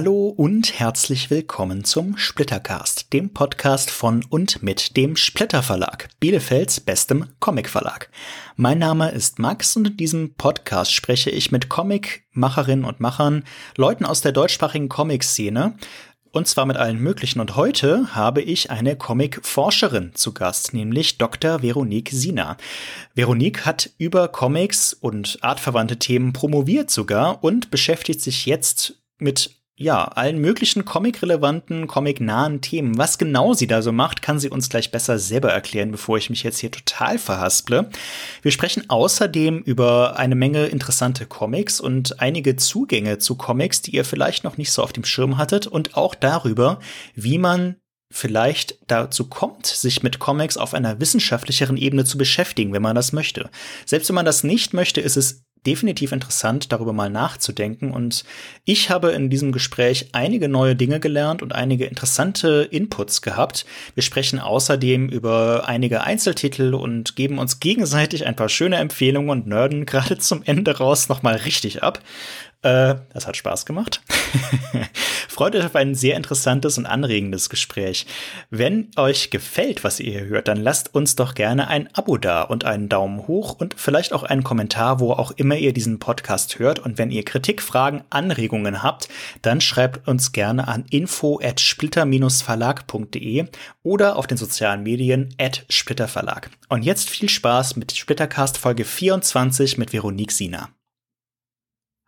Hallo und herzlich willkommen zum Splittercast, dem Podcast von und mit dem Splitter Verlag, Bielefelds bestem Comicverlag. Mein Name ist Max und in diesem Podcast spreche ich mit Comicmacherinnen und Machern, Leuten aus der deutschsprachigen Comic-Szene, und zwar mit allen möglichen. Und heute habe ich eine Comic-Forscherin zu Gast, nämlich Dr. Veronique Sina. Veronique hat über Comics und artverwandte Themen promoviert sogar und beschäftigt sich jetzt mit ja, allen möglichen comic-relevanten, comic-nahen Themen. Was genau sie da so macht, kann sie uns gleich besser selber erklären, bevor ich mich jetzt hier total verhasple. Wir sprechen außerdem über eine Menge interessante Comics und einige Zugänge zu Comics, die ihr vielleicht noch nicht so auf dem Schirm hattet und auch darüber, wie man vielleicht dazu kommt, sich mit Comics auf einer wissenschaftlicheren Ebene zu beschäftigen, wenn man das möchte. Selbst wenn man das nicht möchte, ist es definitiv interessant, darüber mal nachzudenken. Und ich habe in diesem Gespräch einige neue Dinge gelernt und einige interessante Inputs gehabt. Wir sprechen außerdem über einige Einzeltitel und geben uns gegenseitig ein paar schöne Empfehlungen und nerden gerade zum Ende raus nochmal richtig ab. Äh, das hat Spaß gemacht. Freut euch auf ein sehr interessantes und anregendes Gespräch. Wenn euch gefällt, was ihr hier hört, dann lasst uns doch gerne ein Abo da und einen Daumen hoch und vielleicht auch einen Kommentar, wo auch immer ihr diesen Podcast hört. Und wenn ihr Kritik, Fragen, Anregungen habt, dann schreibt uns gerne an info at splitter-verlag.de oder auf den sozialen Medien at splitterverlag. Und jetzt viel Spaß mit Splittercast Folge 24 mit Veronique Sina.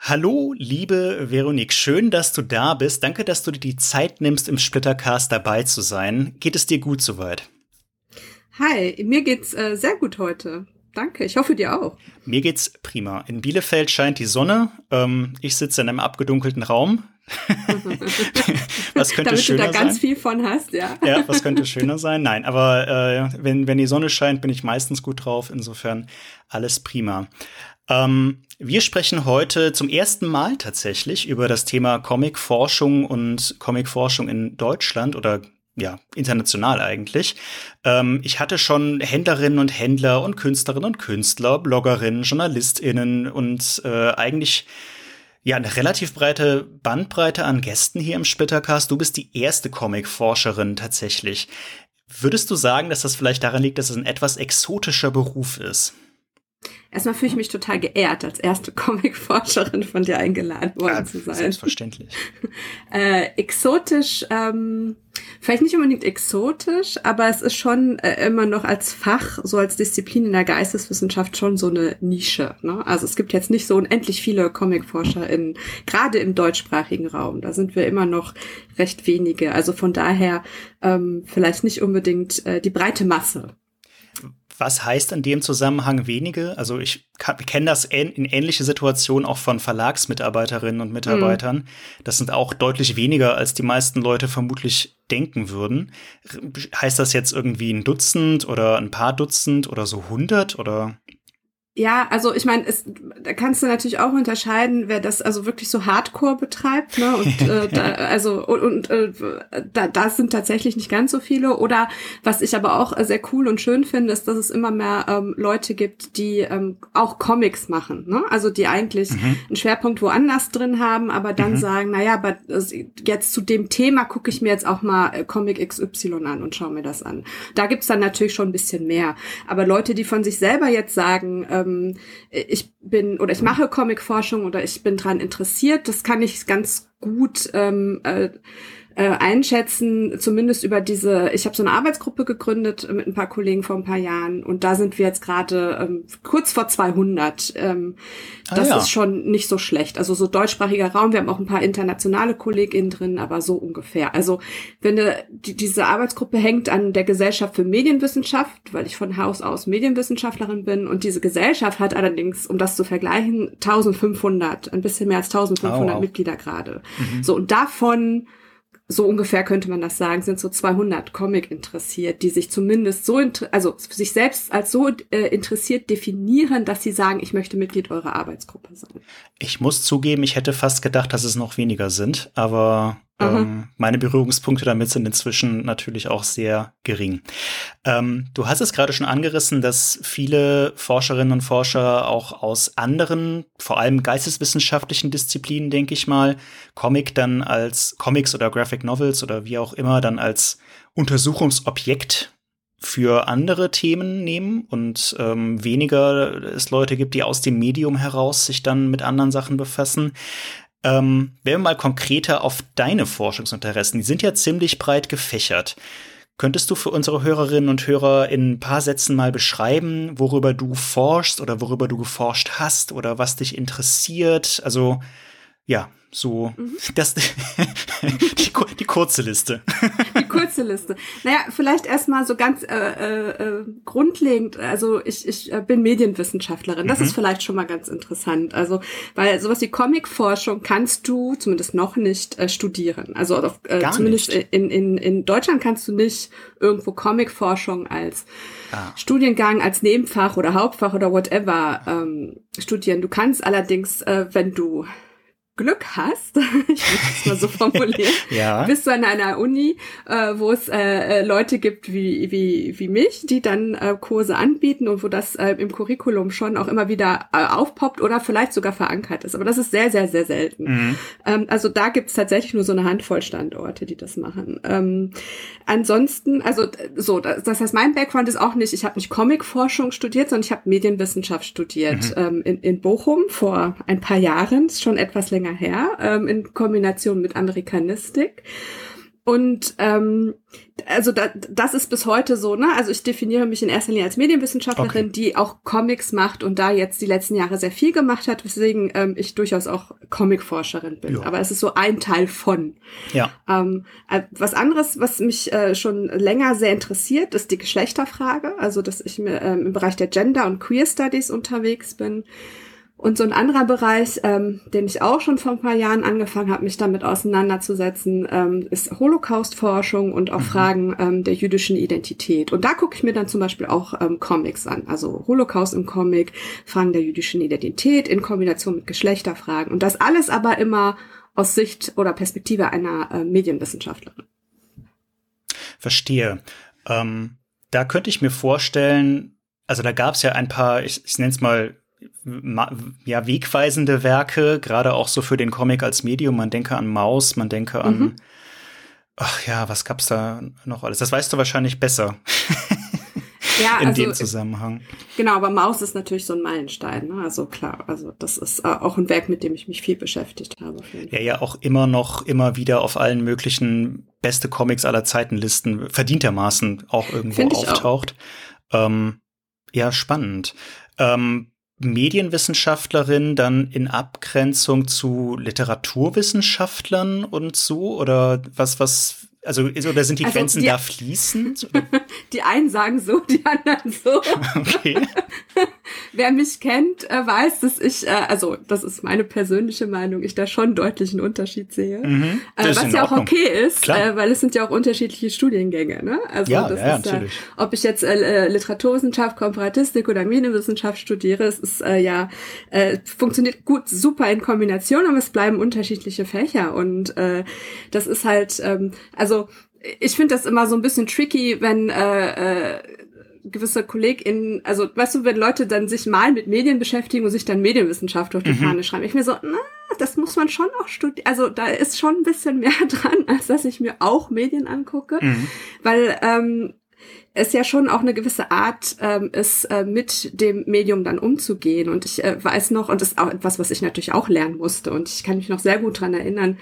Hallo, liebe Veronique, schön, dass du da bist. Danke, dass du dir die Zeit nimmst, im Splittercast dabei zu sein. Geht es dir gut soweit? Hi, mir geht's äh, sehr gut heute. Danke, ich hoffe dir auch. Mir geht's prima. In Bielefeld scheint die Sonne. Ähm, ich sitze in einem abgedunkelten Raum. was könnte Damit schöner du da ganz sein? viel von hast, ja. ja, was könnte schöner sein? Nein, aber äh, wenn, wenn die Sonne scheint, bin ich meistens gut drauf. Insofern alles prima. Ähm, wir sprechen heute zum ersten Mal tatsächlich über das Thema Comicforschung und Comicforschung in Deutschland oder ja, international eigentlich. Ähm, ich hatte schon Händlerinnen und Händler und Künstlerinnen und Künstler, Bloggerinnen, JournalistInnen und äh, eigentlich ja, eine relativ breite Bandbreite an Gästen hier im Splittercast. Du bist die erste Comicforscherin tatsächlich. Würdest du sagen, dass das vielleicht daran liegt, dass es ein etwas exotischer Beruf ist? Erstmal fühle ich mich total geehrt, als erste Comic-Forscherin von dir eingeladen worden ja, zu sein. Selbstverständlich. äh, exotisch, ähm, vielleicht nicht unbedingt exotisch, aber es ist schon äh, immer noch als Fach, so als Disziplin in der Geisteswissenschaft schon so eine Nische. Ne? Also es gibt jetzt nicht so unendlich viele Comic-Forscher in, gerade im deutschsprachigen Raum. Da sind wir immer noch recht wenige. Also von daher ähm, vielleicht nicht unbedingt äh, die breite Masse. Was heißt in dem Zusammenhang wenige? Also ich kenne das in ähnliche Situationen auch von Verlagsmitarbeiterinnen und Mitarbeitern. Mhm. Das sind auch deutlich weniger, als die meisten Leute vermutlich denken würden. Heißt das jetzt irgendwie ein Dutzend oder ein paar Dutzend oder so hundert oder? Ja, also ich meine, da kannst du natürlich auch unterscheiden, wer das also wirklich so Hardcore betreibt, ne? Und äh, da, also und, und äh, da, das sind tatsächlich nicht ganz so viele. Oder was ich aber auch sehr cool und schön finde, ist, dass es immer mehr ähm, Leute gibt, die ähm, auch Comics machen, ne? Also die eigentlich mhm. einen Schwerpunkt woanders drin haben, aber dann mhm. sagen, naja, aber jetzt zu dem Thema gucke ich mir jetzt auch mal äh, Comic XY an und schaue mir das an. Da gibt's dann natürlich schon ein bisschen mehr. Aber Leute, die von sich selber jetzt sagen, ähm, ähm, ich bin oder ich mache Comicforschung oder ich bin dran interessiert. Das kann ich ganz gut ähm, äh, äh, einschätzen, zumindest über diese, ich habe so eine Arbeitsgruppe gegründet mit ein paar Kollegen vor ein paar Jahren und da sind wir jetzt gerade ähm, kurz vor 200. Ähm, ah, das ja. ist schon nicht so schlecht. Also so deutschsprachiger Raum, wir haben auch ein paar internationale KollegInnen drin, aber so ungefähr. Also wenn du, die, diese Arbeitsgruppe hängt an der Gesellschaft für Medienwissenschaft, weil ich von Haus aus Medienwissenschaftlerin bin und diese Gesellschaft hat allerdings, um das zu vergleichen, 1500, ein bisschen mehr als 1500 oh, wow. Mitglieder gerade. Mhm. So und davon so ungefähr könnte man das sagen, sind so 200 Comic interessiert, die sich zumindest so, also sich selbst als so äh, interessiert definieren, dass sie sagen, ich möchte Mitglied eurer Arbeitsgruppe sein. Ich muss zugeben, ich hätte fast gedacht, dass es noch weniger sind, aber Ähm, meine Berührungspunkte damit sind inzwischen natürlich auch sehr gering. Ähm, du hast es gerade schon angerissen, dass viele Forscherinnen und Forscher auch aus anderen, vor allem geisteswissenschaftlichen Disziplinen, denke ich mal, Comic dann als Comics oder Graphic Novels oder wie auch immer dann als Untersuchungsobjekt für andere Themen nehmen und ähm, weniger es Leute gibt, die aus dem Medium heraus sich dann mit anderen Sachen befassen. Ähm, wenn wir mal konkreter auf deine Forschungsinteressen, die sind ja ziemlich breit gefächert. Könntest du für unsere Hörerinnen und Hörer in ein paar Sätzen mal beschreiben, worüber du forschst oder worüber du geforscht hast oder was dich interessiert? Also ja, so, mhm. das, die, die, kurze Liste. Die kurze Liste. Naja, vielleicht erstmal so ganz äh, äh, äh, grundlegend, also ich, ich äh, bin Medienwissenschaftlerin, das mhm. ist vielleicht schon mal ganz interessant. Also, weil sowas wie Comicforschung kannst du zumindest noch nicht äh, studieren. Also auf, äh, zumindest nicht. in, in, in Deutschland kannst du nicht irgendwo Comicforschung als ah. Studiengang, als Nebenfach oder Hauptfach oder whatever ähm, studieren. Du kannst allerdings, äh, wenn du Glück hast, ich würde es mal so formulieren, ja. bist du an einer Uni, äh, wo es äh, äh, Leute gibt wie, wie, wie mich, die dann äh, Kurse anbieten und wo das äh, im Curriculum schon auch immer wieder äh, aufpoppt oder vielleicht sogar verankert ist. Aber das ist sehr, sehr, sehr selten. Mhm. Ähm, also da gibt es tatsächlich nur so eine Handvoll Standorte, die das machen. Ähm, ansonsten, also so, das, heißt, mein Background ist auch nicht, ich habe nicht Comicforschung studiert, sondern ich habe Medienwissenschaft studiert mhm. ähm, in, in Bochum vor ein paar Jahren, ist schon etwas länger länger her, ähm, in Kombination mit Amerikanistik. Und ähm, also da, das ist bis heute so, ne? Also ich definiere mich in erster Linie als Medienwissenschaftlerin, okay. die auch Comics macht und da jetzt die letzten Jahre sehr viel gemacht hat, weswegen ähm, ich durchaus auch Comicforscherin bin. Ja. Aber es ist so ein Teil von. Ja. Ähm, äh, was anderes, was mich äh, schon länger sehr interessiert, ist die Geschlechterfrage. Also dass ich mir ähm, im Bereich der Gender und Queer Studies unterwegs bin. Und so ein anderer Bereich, ähm, den ich auch schon vor ein paar Jahren angefangen habe, mich damit auseinanderzusetzen, ähm, ist Holocaust-Forschung und auch mhm. Fragen ähm, der jüdischen Identität. Und da gucke ich mir dann zum Beispiel auch ähm, Comics an. Also Holocaust im Comic, Fragen der jüdischen Identität in Kombination mit Geschlechterfragen. Und das alles aber immer aus Sicht oder Perspektive einer äh, Medienwissenschaftlerin. Verstehe. Ähm, da könnte ich mir vorstellen, also da gab es ja ein paar, ich, ich nenne es mal ja, wegweisende Werke, gerade auch so für den Comic als Medium. Man denke an Maus, man denke an, mhm. ach ja, was gab's da noch alles? Das weißt du wahrscheinlich besser. Ja, in also, dem Zusammenhang. Genau, aber Maus ist natürlich so ein Meilenstein. Ne? Also klar, also das ist äh, auch ein Werk, mit dem ich mich viel beschäftigt habe. Ja, ja, auch immer noch, immer wieder auf allen möglichen beste Comics aller Zeiten Listen verdientermaßen auch irgendwo auftaucht. Auch. Ähm, ja, spannend. Ähm, Medienwissenschaftlerin dann in Abgrenzung zu Literaturwissenschaftlern und so? Oder was, was also, oder sind die also Grenzen die, da fließend? Die einen sagen so, die anderen so. Okay. Wer mich kennt, äh, weiß, dass ich, äh, also das ist meine persönliche Meinung, ich da schon deutlich einen Unterschied sehe. Mhm, äh, was ja auch okay ist, äh, weil es sind ja auch unterschiedliche Studiengänge. Ne? Also ja, das ja, ist natürlich. ob ich jetzt Literaturwissenschaft, Komparatistik oder Medienwissenschaft studiere, es ist äh, ja äh, funktioniert gut, super in Kombination, aber es bleiben unterschiedliche Fächer und äh, das ist halt, ähm, also ich finde das immer so ein bisschen tricky, wenn äh, äh, gewisse KollegInnen, also weißt du, wenn Leute dann sich mal mit Medien beschäftigen und sich dann Medienwissenschaft auf die mhm. Fahne schreiben. Ich mir so, na, das muss man schon auch studieren. Also da ist schon ein bisschen mehr dran, als dass ich mir auch Medien angucke. Mhm. Weil ähm, es ja schon auch eine gewisse Art ähm, ist, äh, mit dem Medium dann umzugehen. Und ich äh, weiß noch, und das ist auch etwas, was ich natürlich auch lernen musste. Und ich kann mich noch sehr gut dran erinnern,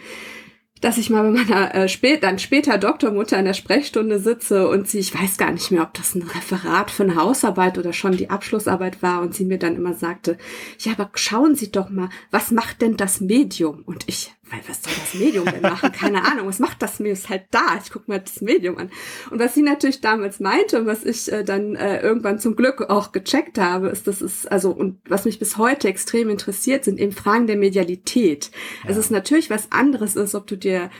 dass ich mal bei meiner äh, spät, dann später Doktormutter in der Sprechstunde sitze und sie, ich weiß gar nicht mehr, ob das ein Referat für eine Hausarbeit oder schon die Abschlussarbeit war und sie mir dann immer sagte, ja, aber schauen Sie doch mal, was macht denn das Medium? Und ich, weil was soll das Medium denn machen? Keine Ahnung, was macht das Medium? Ist halt da. Ich gucke mal das Medium an. Und was sie natürlich damals meinte und was ich äh, dann äh, irgendwann zum Glück auch gecheckt habe, ist, dass es, also, und was mich bis heute extrem interessiert, sind eben Fragen der Medialität. Ja. Es ist natürlich was anderes ist, ob du dir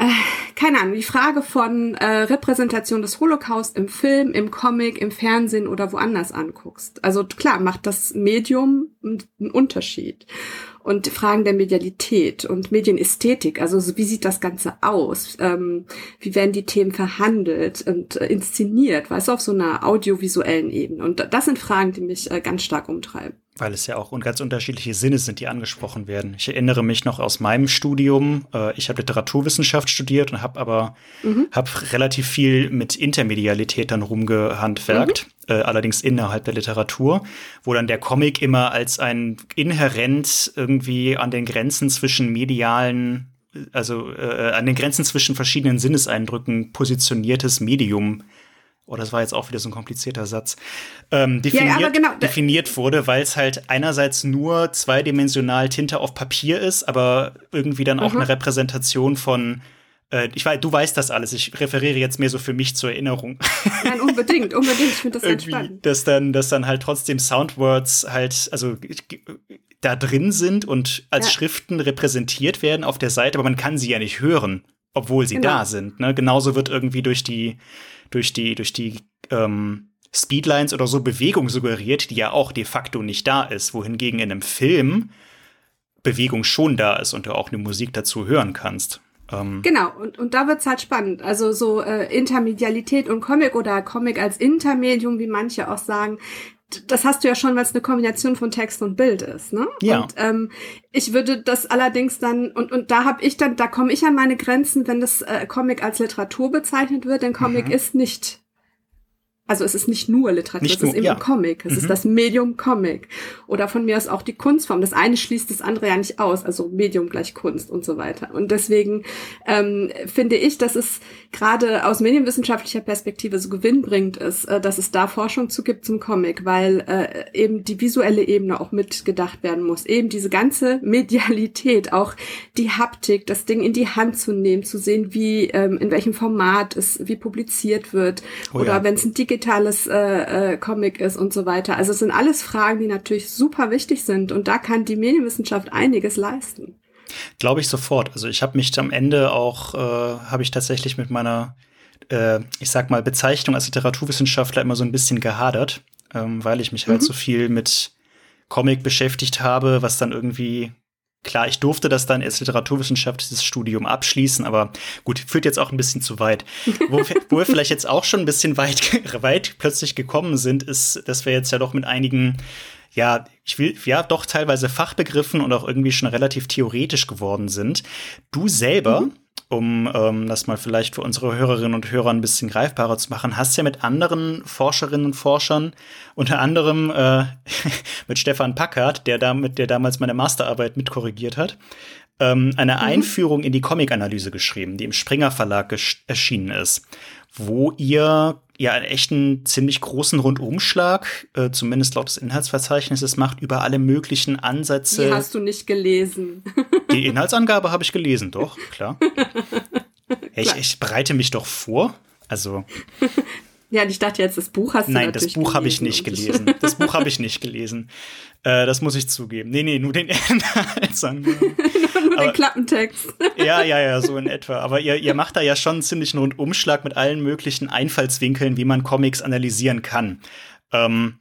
äh, keine Ahnung, die Frage von äh, Repräsentation des Holocaust im Film, im Comic, im Fernsehen oder woanders anguckst. Also klar, macht das Medium einen Unterschied. Und Fragen der Medialität und Medienästhetik. Also wie sieht das Ganze aus? Ähm, wie werden die Themen verhandelt und äh, inszeniert? Weißt du, auf so einer audiovisuellen Ebene. Und das sind Fragen, die mich äh, ganz stark umtreiben. Weil es ja auch ganz unterschiedliche Sinne sind, die angesprochen werden. Ich erinnere mich noch aus meinem Studium. Äh, ich habe Literaturwissenschaft studiert und habe aber mhm. hab relativ viel mit Intermedialität dann rumgehandwerkt. Mhm. Äh, allerdings innerhalb der Literatur, wo dann der Comic immer als ein inhärent irgendwie an den Grenzen zwischen medialen also äh, an den Grenzen zwischen verschiedenen Sinneseindrücken positioniertes Medium oh, das war jetzt auch wieder so ein komplizierter Satz, ähm, definiert, ja, genau. definiert wurde, weil es halt einerseits nur zweidimensional Tinte auf Papier ist, aber irgendwie dann auch mhm. eine Repräsentation von äh, ich weiß, du weißt das alles. Ich referiere jetzt mehr so für mich zur Erinnerung. Nein, unbedingt, unbedingt. Ich finde das ganz spannend. Dass dann, dass dann halt trotzdem Soundwords halt, also da drin sind und als ja. Schriften repräsentiert werden auf der Seite, aber man kann sie ja nicht hören, obwohl sie genau. da sind. Ne? Genauso wird irgendwie durch die durch die, durch die ähm, Speedlines oder so Bewegung suggeriert, die ja auch de facto nicht da ist, wohingegen in einem Film Bewegung schon da ist und du auch eine Musik dazu hören kannst. Ähm genau, und, und da wird's halt spannend. Also so äh, Intermedialität und Comic oder Comic als Intermedium, wie manche auch sagen, das hast du ja schon, weil es eine Kombination von Text und Bild ist, ne? Ja. Und ähm, ich würde das allerdings dann und und da habe ich dann, da komme ich an meine Grenzen, wenn das äh, Comic als Literatur bezeichnet wird, denn Comic mhm. ist nicht also es ist nicht nur Literatur, nicht es nur, ist eben ja. Comic. Es mhm. ist das Medium Comic. Oder von mir aus auch die Kunstform. Das eine schließt das andere ja nicht aus. Also Medium gleich Kunst und so weiter. Und deswegen ähm, finde ich, dass es gerade aus medienwissenschaftlicher Perspektive so gewinnbringend ist, äh, dass es da Forschung zu gibt zum Comic, weil äh, eben die visuelle Ebene auch mitgedacht werden muss. Eben diese ganze Medialität, auch die Haptik, das Ding in die Hand zu nehmen, zu sehen, wie ähm, in welchem Format es wie publiziert wird. Oh, oder ja. wenn es ein digital digitales äh, äh, Comic ist und so weiter. Also es sind alles Fragen, die natürlich super wichtig sind und da kann die Medienwissenschaft einiges leisten. Glaube ich sofort. Also ich habe mich am Ende auch, äh, habe ich tatsächlich mit meiner, äh, ich sag mal, Bezeichnung als Literaturwissenschaftler immer so ein bisschen gehadert, ähm, weil ich mich halt mhm. halt so viel mit Comic beschäftigt habe, was dann irgendwie Klar, ich durfte das dann als literaturwissenschaftliches Studium abschließen, aber gut, führt jetzt auch ein bisschen zu weit. Wo, wo wir vielleicht jetzt auch schon ein bisschen weit, weit plötzlich gekommen sind, ist, dass wir jetzt ja doch mit einigen ja, ich will, ja, doch teilweise Fachbegriffen und auch irgendwie schon relativ theoretisch geworden sind. Du selber mhm um ähm, das mal vielleicht für unsere Hörerinnen und Hörer ein bisschen greifbarer zu machen, hast ja mit anderen Forscherinnen und Forschern, unter anderem äh, mit Stefan Packard, der damit, der damals meine Masterarbeit mitkorrigiert hat, ähm, eine mhm. Einführung in die Comic-Analyse geschrieben, die im Springer Verlag erschienen ist, wo ihr ja einen echten ziemlich großen Rundumschlag, äh, zumindest laut des Inhaltsverzeichnisses, macht über alle möglichen Ansätze. Die hast du nicht gelesen. Die Inhaltsangabe habe ich gelesen, doch, klar. ich, ich bereite mich doch vor. Also. Ja, ich dachte jetzt, das Buch hast du Nein, das Buch habe ich nicht gelesen. Das Buch habe ich nicht gelesen. Äh, das muss ich zugeben. Nee, nee, nur den Inhaltsangaben. nur den Klappentext. ja, ja, ja, so in etwa. Aber ihr, ihr macht da ja schon einen ziemlichen Rundumschlag mit allen möglichen Einfallswinkeln, wie man Comics analysieren kann. Ähm,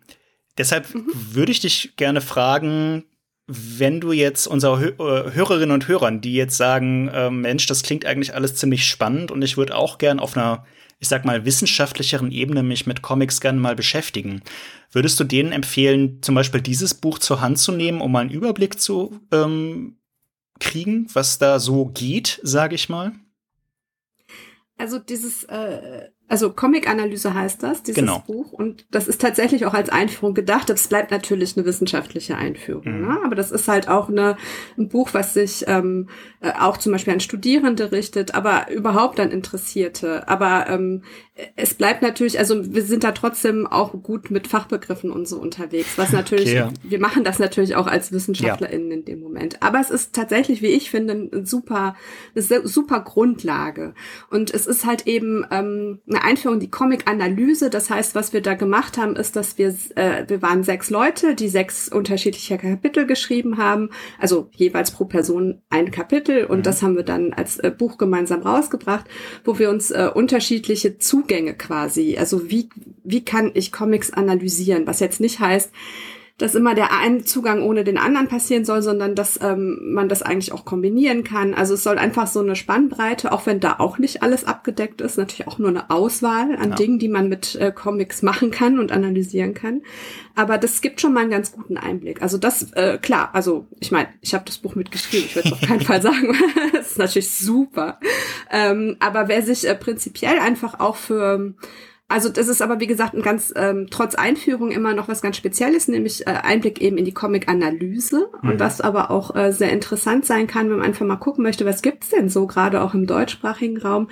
deshalb mhm. würde ich dich gerne fragen, wenn du jetzt unsere äh, Hörerinnen und Hörern, die jetzt sagen, äh, Mensch, das klingt eigentlich alles ziemlich spannend und ich würde auch gern auf einer, ich sag mal, wissenschaftlicheren Ebene mich mit Comics gerne mal beschäftigen. Würdest du denen empfehlen, zum Beispiel dieses Buch zur Hand zu nehmen, um mal einen Überblick zu ähm, kriegen, was da so geht, sage ich mal? Also dieses äh, also Comic-Analyse heißt das, dieses genau. Buch. Und das ist tatsächlich auch als Einführung gedacht. Das bleibt natürlich eine wissenschaftliche Einführung. Mhm. Ne? Aber das ist halt auch eine, ein Buch, was sich ähm, äh, auch zum Beispiel an Studierende richtet, aber überhaupt an Interessierte. Aber ähm, es bleibt natürlich, also wir sind da trotzdem auch gut mit Fachbegriffen und so unterwegs. Was natürlich, okay, ja. wir machen das natürlich auch als WissenschaftlerInnen ja. in dem Moment. Aber es ist tatsächlich, wie ich finde, ein super, eine super Grundlage. Und es ist halt eben ähm, eine Einführung, die Comic-Analyse. Das heißt, was wir da gemacht haben, ist, dass wir, äh, wir waren sechs Leute, die sechs unterschiedliche Kapitel geschrieben haben, also jeweils pro Person ein Kapitel. Und mhm. das haben wir dann als äh, Buch gemeinsam rausgebracht, wo wir uns äh, unterschiedliche Zugänge quasi, also wie, wie kann ich Comics analysieren, was jetzt nicht heißt, dass immer der ein Zugang ohne den anderen passieren soll, sondern dass ähm, man das eigentlich auch kombinieren kann. Also es soll einfach so eine Spannbreite, auch wenn da auch nicht alles abgedeckt ist, natürlich auch nur eine Auswahl an ja. Dingen, die man mit äh, Comics machen kann und analysieren kann. Aber das gibt schon mal einen ganz guten Einblick. Also das, äh, klar, also ich meine, ich habe das Buch mitgeschrieben, ich würde es auf keinen Fall sagen. das ist natürlich super. Ähm, aber wer sich äh, prinzipiell einfach auch für also das ist aber wie gesagt ein ganz ähm, trotz Einführung immer noch was ganz Spezielles, nämlich äh, Einblick eben in die Comic-Analyse mhm. und was aber auch äh, sehr interessant sein kann, wenn man einfach mal gucken möchte, was gibt's denn so gerade auch im deutschsprachigen Raum.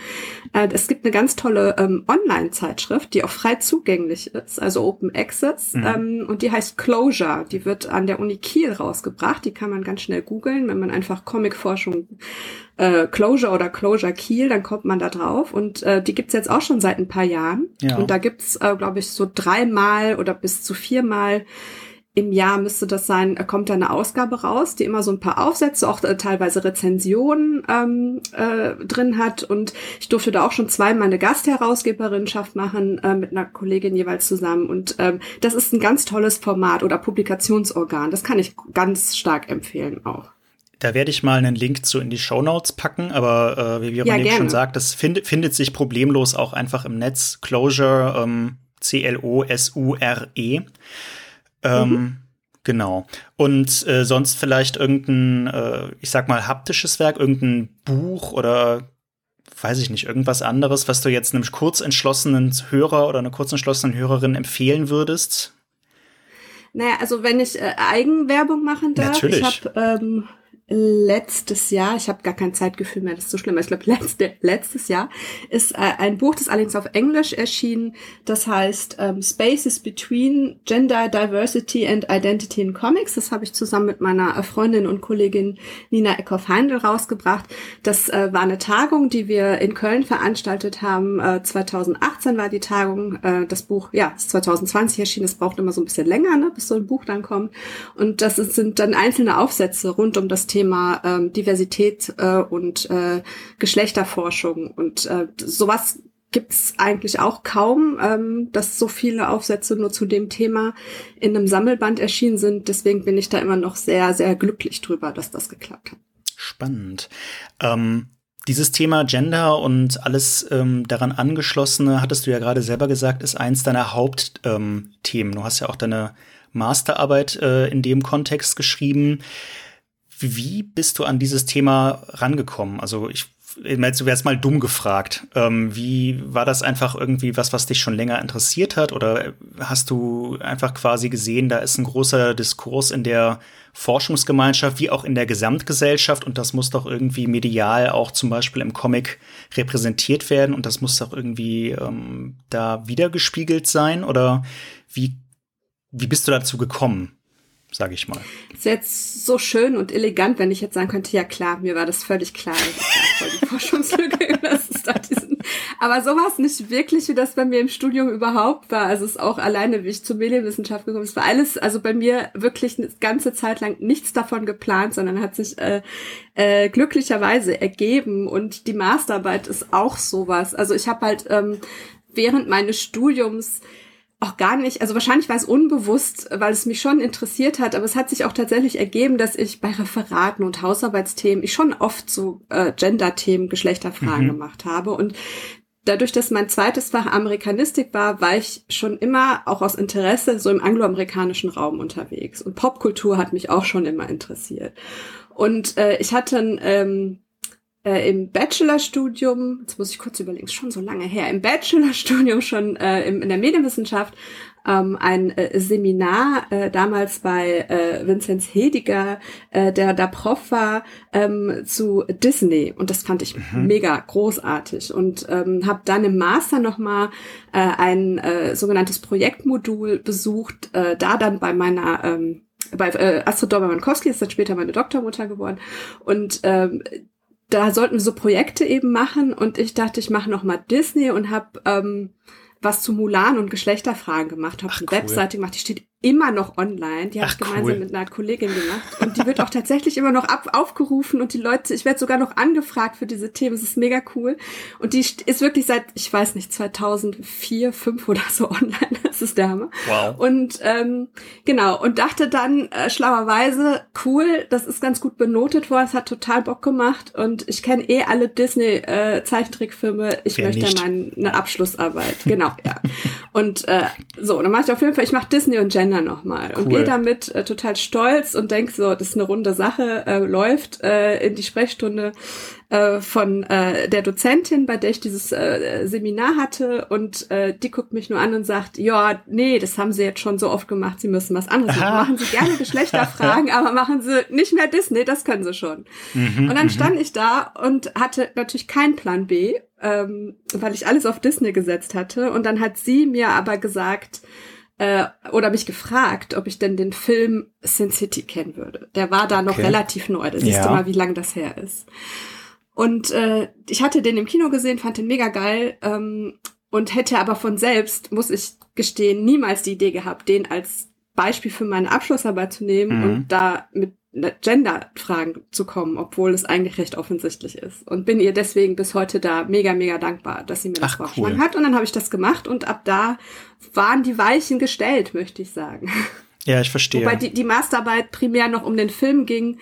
Äh, es gibt eine ganz tolle ähm, Online-Zeitschrift, die auch frei zugänglich ist, also Open Access mhm. ähm, und die heißt Closure. Die wird an der Uni Kiel rausgebracht. Die kann man ganz schnell googeln, wenn man einfach Comic-Forschung äh, Closure oder Closure Kiel, dann kommt man da drauf. Und äh, die gibt's jetzt auch schon seit ein paar Jahren. Ja. Und da gibt's, äh, glaube ich, so dreimal oder bis zu viermal im Jahr müsste das sein, äh, kommt da eine Ausgabe raus, die immer so ein paar Aufsätze, auch äh, teilweise Rezensionen ähm, äh, drin hat. Und ich durfte da auch schon zweimal eine Gastherausgeberinschaft machen äh, mit einer Kollegin jeweils zusammen. Und ähm, das ist ein ganz tolles Format oder Publikationsorgan. Das kann ich ganz stark empfehlen auch. Da werde ich mal einen Link zu in die Show Notes packen, aber äh, wie Veronique ja, schon sagt, das find, findet sich problemlos auch einfach im Netz. Closure, ähm, C-L-O-S-U-R-E. Ähm, mhm. Genau. Und äh, sonst vielleicht irgendein, äh, ich sag mal, haptisches Werk, irgendein Buch oder weiß ich nicht, irgendwas anderes, was du jetzt einem kurzentschlossenen Hörer oder einer kurzentschlossenen Hörerin empfehlen würdest? Naja, also wenn ich äh, Eigenwerbung machen darf, Natürlich. ich habe ähm, letztes Jahr, ich habe gar kein Zeitgefühl mehr, das ist so schlimm, ich glaube letzte, letztes Jahr ist äh, ein Buch, das allerdings auf Englisch erschienen, das heißt ähm, Spaces Between Gender Diversity and Identity in Comics. Das habe ich zusammen mit meiner Freundin und Kollegin Nina Eckhoff-Heindl rausgebracht. Das äh, war eine Tagung, die wir in Köln veranstaltet haben. Äh, 2018 war die Tagung. Äh, das Buch, ja, ist 2020 erschienen. Es braucht immer so ein bisschen länger, ne, bis so ein Buch dann kommt. Und das sind dann einzelne Aufsätze rund um das Thema Thema ähm, Diversität äh, und äh, Geschlechterforschung und äh, sowas gibt's eigentlich auch kaum, ähm, dass so viele Aufsätze nur zu dem Thema in einem Sammelband erschienen sind. Deswegen bin ich da immer noch sehr, sehr glücklich drüber, dass das geklappt hat. Spannend. Ähm, dieses Thema Gender und alles ähm, daran angeschlossene, hattest du ja gerade selber gesagt, ist eins deiner Hauptthemen. Ähm, du hast ja auch deine Masterarbeit äh, in dem Kontext geschrieben. Wie bist du an dieses Thema rangekommen? Also ich du wärst mal dumm gefragt. Ähm, wie war das einfach irgendwie was, was dich schon länger interessiert hat? Oder hast du einfach quasi gesehen, da ist ein großer Diskurs in der Forschungsgemeinschaft wie auch in der Gesamtgesellschaft und das muss doch irgendwie medial auch zum Beispiel im Comic repräsentiert werden und das muss doch irgendwie ähm, da wiedergespiegelt sein? Oder wie, wie bist du dazu gekommen? Sage ich mal. Ist jetzt so schön und elegant, wenn ich jetzt sagen könnte, ja klar, mir war das völlig klar, das ist ja voll die Forschungslücke, das ist da diesen, aber so war es nicht wirklich, wie das bei mir im Studium überhaupt war. Also es ist auch alleine, wie ich zur Medienwissenschaft gekommen bin, es war alles, also bei mir wirklich eine ganze Zeit lang nichts davon geplant, sondern hat sich äh, äh, glücklicherweise ergeben und die Masterarbeit ist auch sowas. Also ich habe halt ähm, während meines Studiums auch gar nicht, also wahrscheinlich war es unbewusst, weil es mich schon interessiert hat, aber es hat sich auch tatsächlich ergeben, dass ich bei Referaten und Hausarbeitsthemen ich schon oft so äh, Gender-Themen, Geschlechterfragen mhm. gemacht habe und Dadurch, dass mein zweites Fach Amerikanistik war, war ich schon immer auch aus Interesse so im angloamerikanischen Raum unterwegs. Und Popkultur hat mich auch schon immer interessiert. Und äh, ich hatte ein ähm, äh, im Bachelorstudium, jetzt muss ich kurz überlegen, schon so lange her, im Bachelorstudium schon äh, im, in der Medienwissenschaft ähm, ein äh, Seminar äh, damals bei äh, Vinzenz Hediger, äh, der da Prof war, ähm, zu Disney. Und das fand ich mhm. mega großartig. Und ähm, habe dann im Master nochmal äh, ein äh, sogenanntes Projektmodul besucht, äh, da dann bei meiner ähm, bei äh, Astrid Dorber-Mankowski ist dann später meine Doktormutter geworden. Und ähm, da sollten wir so Projekte eben machen und ich dachte, ich mache noch mal Disney und habe ähm, was zu Mulan und Geschlechterfragen gemacht, habe eine cool. Webseite gemacht, die steht immer noch online. Die habe ich gemeinsam cool. mit einer Kollegin gemacht. Und die wird auch tatsächlich immer noch ab aufgerufen und die Leute, ich werde sogar noch angefragt für diese Themen. Es ist mega cool. Und die ist wirklich seit, ich weiß nicht, 2004, 5 oder so online. Das ist der Hammer. Wow. Und ähm, genau, und dachte dann äh, schlauerweise, cool, das ist ganz gut benotet worden, es hat total Bock gemacht und ich kenne eh alle Disney-Zeichentrickfilme. Äh, ich Wer möchte nicht? meine Abschlussarbeit. Genau, ja. Und äh, so, dann mache ich auf jeden Fall, ich mache Disney und Gender nochmal cool. und gehe damit äh, total stolz und denk so, das ist eine runde Sache, äh, läuft äh, in die Sprechstunde äh, von äh, der Dozentin, bei der ich dieses äh, Seminar hatte und äh, die guckt mich nur an und sagt, ja, nee, das haben sie jetzt schon so oft gemacht, sie müssen was anderes machen. Machen sie gerne Geschlechterfragen, aber machen sie nicht mehr Disney, das können sie schon. Mhm, und dann mhm. stand ich da und hatte natürlich keinen Plan B ähm, weil ich alles auf Disney gesetzt hatte. Und dann hat sie mir aber gesagt, äh, oder mich gefragt, ob ich denn den Film Sin City kennen würde. Der war da noch relativ neu. Da siehst ja. du mal, wie lang das her ist. Und äh, ich hatte den im Kino gesehen, fand den mega geil ähm, und hätte aber von selbst, muss ich gestehen, niemals die Idee gehabt, den als Beispiel für meine Abschlussarbeit zu nehmen mhm. und da mit Gender-Fragen zu kommen, obwohl es eigentlich recht offensichtlich ist. Und bin ihr deswegen bis heute da mega, mega dankbar, dass sie mir das Ach, vorgeschlagen cool. hat. Und dann habe ich das gemacht und ab da waren die Weichen gestellt, möchte ich sagen. Ja, ich verstehe. Wobei die, die Masterarbeit primär noch um den Film ging,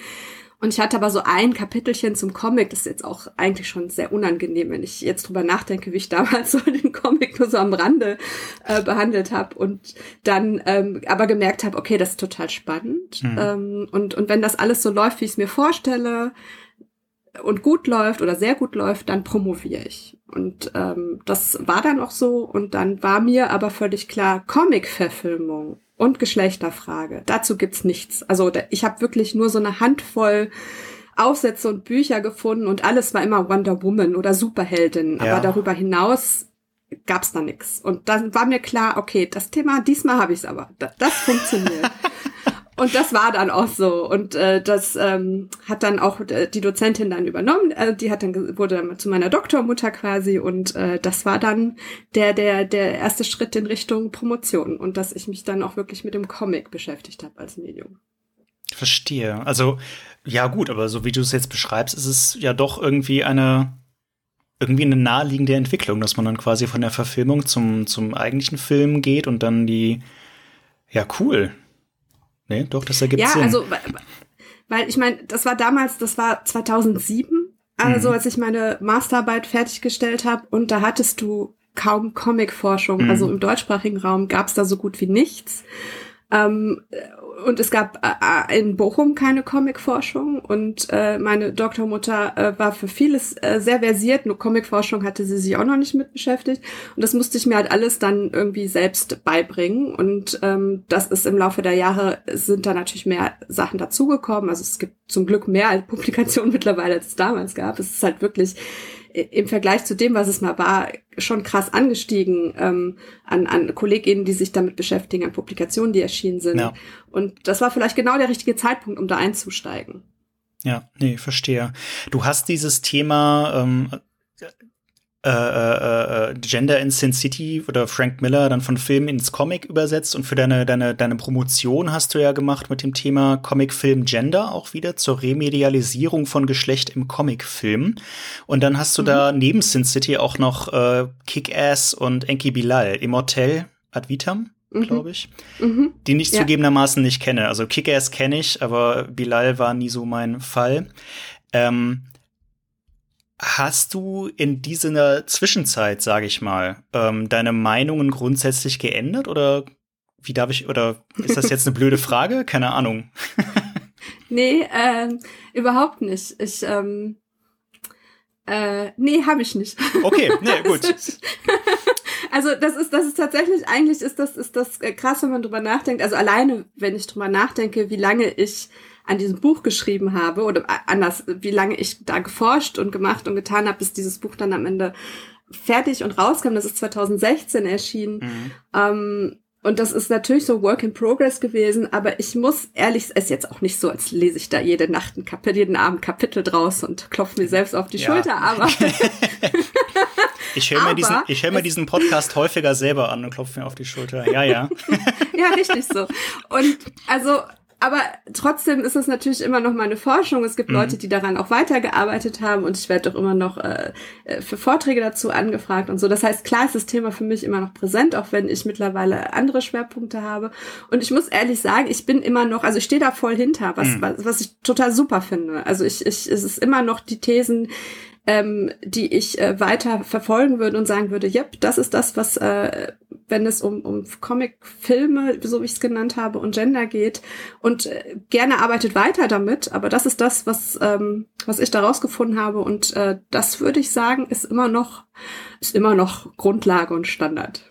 und ich hatte aber so ein Kapitelchen zum Comic, das ist jetzt auch eigentlich schon sehr unangenehm, wenn ich jetzt drüber nachdenke, wie ich damals so den Comic nur so am Rande äh, behandelt habe und dann ähm, aber gemerkt habe, okay, das ist total spannend. Mhm. Ähm, und, und wenn das alles so läuft, wie ich es mir vorstelle, und gut läuft oder sehr gut läuft, dann promoviere ich. Und ähm, das war dann auch so. Und dann war mir aber völlig klar, Comic-Verfilmung und Geschlechterfrage. Dazu gibt's nichts. Also ich habe wirklich nur so eine Handvoll Aufsätze und Bücher gefunden und alles war immer Wonder Woman oder Superheldin. Ja. Aber darüber hinaus gab's da nichts. Und dann war mir klar, okay, das Thema, diesmal habe ich's aber. Das, das funktioniert. Und das war dann auch so. Und äh, das ähm, hat dann auch äh, die Dozentin dann übernommen. Äh, die hat dann wurde dann zu meiner Doktormutter quasi. Und äh, das war dann der der der erste Schritt in Richtung Promotion und dass ich mich dann auch wirklich mit dem Comic beschäftigt habe als Medium. Verstehe. Also ja gut, aber so wie du es jetzt beschreibst, ist es ja doch irgendwie eine irgendwie eine naheliegende Entwicklung, dass man dann quasi von der Verfilmung zum zum eigentlichen Film geht und dann die ja cool Nee, doch, das ergibt ja, Sinn. Ja, also, weil ich meine, das war damals, das war 2007, also mhm. als ich meine Masterarbeit fertiggestellt habe und da hattest du kaum Comic-Forschung, mhm. also im deutschsprachigen Raum gab es da so gut wie nichts. Ähm, und es gab äh, in Bochum keine Comicforschung. Und äh, meine Doktormutter äh, war für vieles äh, sehr versiert, nur Comicforschung hatte sie sich auch noch nicht mit beschäftigt. Und das musste ich mir halt alles dann irgendwie selbst beibringen. Und ähm, das ist im Laufe der Jahre sind da natürlich mehr Sachen dazugekommen, also es gibt zum Glück mehr Publikationen mittlerweile, als es damals gab. Es ist halt wirklich im Vergleich zu dem, was es mal war, schon krass angestiegen ähm, an, an KollegInnen, die sich damit beschäftigen, an Publikationen, die erschienen sind. Ja. Und das war vielleicht genau der richtige Zeitpunkt, um da einzusteigen. Ja, nee, verstehe. Du hast dieses Thema ähm, äh, äh, äh, Gender in Sin City oder Frank Miller dann von Film ins Comic übersetzt und für deine, deine, deine Promotion hast du ja gemacht mit dem Thema Comicfilm Gender auch wieder zur Remedialisierung von Geschlecht im Comicfilm. Und dann hast du mhm. da neben Sin City auch noch äh, Kick-Ass und Enki Bilal, Immortel ad vitam mhm. glaube ich, mhm. die ich ja. zugegebenermaßen nicht kenne. Also Kick-Ass kenne ich, aber Bilal war nie so mein Fall. Ähm, Hast du in dieser Zwischenzeit, sage ich mal, ähm, deine Meinungen grundsätzlich geändert oder wie darf ich oder ist das jetzt eine blöde Frage? Keine Ahnung. nee, ähm, überhaupt nicht. Ich ähm, äh, nee, habe ich nicht. Okay, nee, gut. also das ist, das ist tatsächlich, eigentlich ist das, ist das krass, wenn man drüber nachdenkt. Also alleine, wenn ich drüber nachdenke, wie lange ich an diesem Buch geschrieben habe oder anders, wie lange ich da geforscht und gemacht und getan habe, bis dieses Buch dann am Ende fertig und rauskam. Das ist 2016 erschienen. Mhm. Ähm, und das ist natürlich so Work in Progress gewesen, aber ich muss ehrlich, es ist jetzt auch nicht so, als lese ich da jede Nacht ein Kapitel, jeden Abend Kapitel draus und klopfe mir selbst auf die ja. Schulter, aber Ich höre mir, diesen, ich hör mir diesen Podcast häufiger selber an und klopfe mir auf die Schulter. Ja, ja. ja, richtig so. Und also aber trotzdem ist es natürlich immer noch meine Forschung. Es gibt mhm. Leute, die daran auch weitergearbeitet haben und ich werde doch immer noch äh, äh, für Vorträge dazu angefragt und so. Das heißt, klar ist das Thema für mich immer noch präsent, auch wenn ich mittlerweile andere Schwerpunkte habe. Und ich muss ehrlich sagen, ich bin immer noch, also ich stehe da voll hinter, was, mhm. was, was ich total super finde. Also ich, ich, es ist immer noch die Thesen, ähm, die ich äh, weiter verfolgen würde und sagen würde, yep, das ist das, was, äh, wenn es um, um Comic-Filme, so wie ich es genannt habe, und Gender geht, und äh, gerne arbeitet weiter damit, aber das ist das, was, ähm, was ich da rausgefunden habe und äh, das würde ich sagen, ist immer noch, ist immer noch Grundlage und Standard.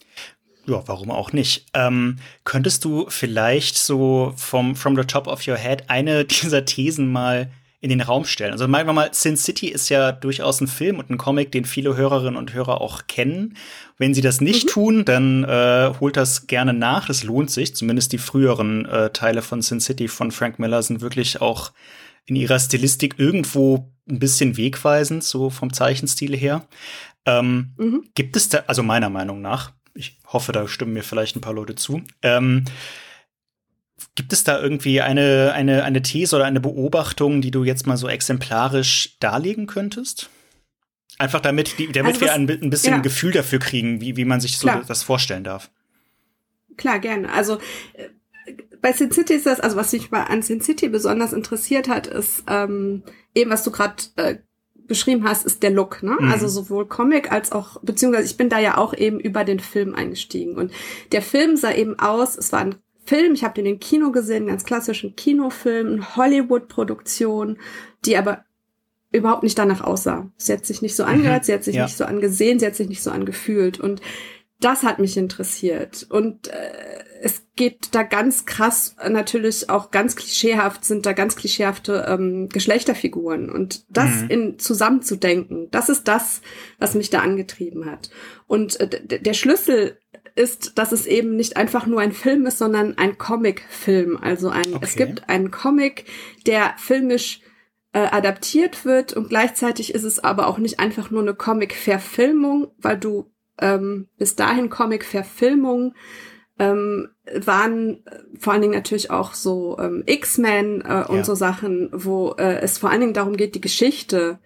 Ja, warum auch nicht? Ähm, könntest du vielleicht so vom from the top of your head eine dieser Thesen mal in den Raum stellen. Also sagen wir mal, Sin City ist ja durchaus ein Film und ein Comic, den viele Hörerinnen und Hörer auch kennen. Wenn sie das nicht mhm. tun, dann äh, holt das gerne nach. Das lohnt sich. Zumindest die früheren äh, Teile von Sin City von Frank Miller sind wirklich auch in ihrer Stilistik irgendwo ein bisschen wegweisend, so vom Zeichenstil her. Ähm, mhm. Gibt es da, also meiner Meinung nach, ich hoffe, da stimmen mir vielleicht ein paar Leute zu, ähm, Gibt es da irgendwie eine, eine, eine These oder eine Beobachtung, die du jetzt mal so exemplarisch darlegen könntest? Einfach damit, die, damit also wir ein, ein bisschen ja. ein Gefühl dafür kriegen, wie, wie man sich so Klar. das vorstellen darf. Klar, gerne. Also äh, bei Sin City ist das, also was mich an Sin City besonders interessiert hat, ist ähm, eben, was du gerade äh, beschrieben hast, ist der Look. Ne? Mhm. Also sowohl Comic als auch, beziehungsweise ich bin da ja auch eben über den Film eingestiegen. Und der Film sah eben aus, es war ein Film, ich habe den im Kino gesehen, ganz klassischen Kinofilm, Hollywood-Produktion, die aber überhaupt nicht danach aussah. Sie hat sich nicht so angehört, mhm. sie hat sich ja. nicht so angesehen, sie hat sich nicht so angefühlt. Und das hat mich interessiert. Und äh, es geht da ganz krass, natürlich auch ganz klischeehaft, sind da ganz klischeehafte ähm, Geschlechterfiguren. Und das mhm. in zusammenzudenken, das ist das, was mich da angetrieben hat. Und äh, der Schlüssel ist, dass es eben nicht einfach nur ein Film ist, sondern ein Comic-Film. Also ein, okay. es gibt einen Comic, der filmisch äh, adaptiert wird und gleichzeitig ist es aber auch nicht einfach nur eine Comic-Verfilmung, weil du ähm, bis dahin Comic-Verfilmungen ähm, waren äh, vor allen Dingen natürlich auch so ähm, X-Men äh, und ja. so Sachen, wo äh, es vor allen Dingen darum geht, die Geschichte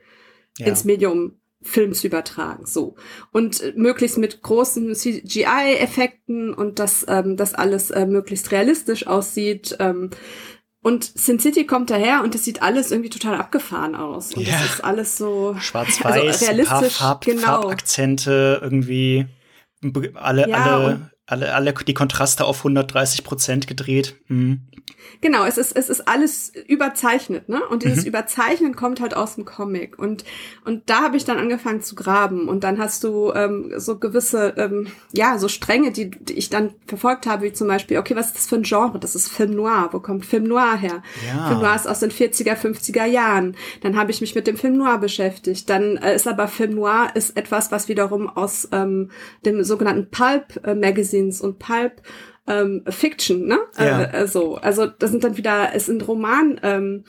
ja. ins Medium Film zu übertragen. So. Und äh, möglichst mit großen CGI-Effekten und dass ähm, das alles äh, möglichst realistisch aussieht. Ähm, und Sin City kommt daher und es sieht alles irgendwie total abgefahren aus. Und ja. das ist alles so schwarz-weiß, also realistisch, Farb, genau. Farbakzente irgendwie alle, ja, alle alle, alle die Kontraste auf 130 Prozent gedreht. Mhm. Genau, es ist, es ist alles überzeichnet, ne? Und dieses mhm. Überzeichnen kommt halt aus dem Comic. Und, und da habe ich dann angefangen zu graben. Und dann hast du ähm, so gewisse, ähm, ja, so Stränge, die, die ich dann verfolgt habe, wie zum Beispiel, okay, was ist das für ein Genre? Das ist Film Noir. Wo kommt Film Noir her? Ja. Film Noir ist aus den 40er, 50er Jahren. Dann habe ich mich mit dem Film Noir beschäftigt. Dann äh, ist aber Film Noir ist etwas, was wiederum aus ähm, dem sogenannten Pulp äh, und Pulp ähm, Fiction, ne? Ja. Äh, so, also das sind dann wieder, es sind Roman, ähm,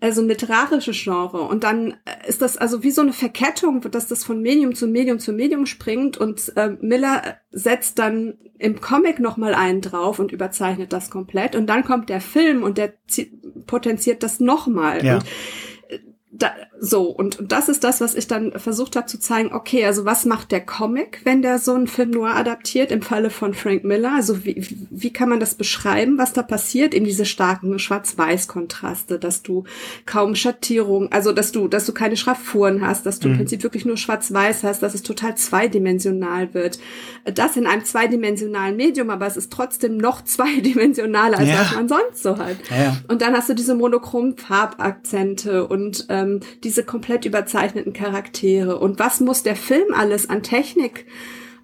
also ein literarisches Genre. Und dann ist das also wie so eine Verkettung, dass das von Medium zu Medium zu Medium springt und äh, Miller setzt dann im Comic nochmal einen drauf und überzeichnet das komplett. Und dann kommt der Film und der potenziert das nochmal. Ja. Und da, so, und, und das ist das, was ich dann versucht habe zu zeigen, okay, also was macht der Comic, wenn der so einen Film noir adaptiert, im Falle von Frank Miller? Also wie, wie kann man das beschreiben, was da passiert? Eben diese starken Schwarz-Weiß-Kontraste, dass du kaum Schattierung, also dass du, dass du keine Schraffuren hast, dass du mhm. im Prinzip wirklich nur Schwarz-Weiß hast, dass es total zweidimensional wird. Das in einem zweidimensionalen Medium, aber es ist trotzdem noch zweidimensionaler, als ja. was man sonst so hat. Ja. Und dann hast du diese monochromen Farbakzente und äh, ähm, diese komplett überzeichneten Charaktere und was muss der Film alles an Technik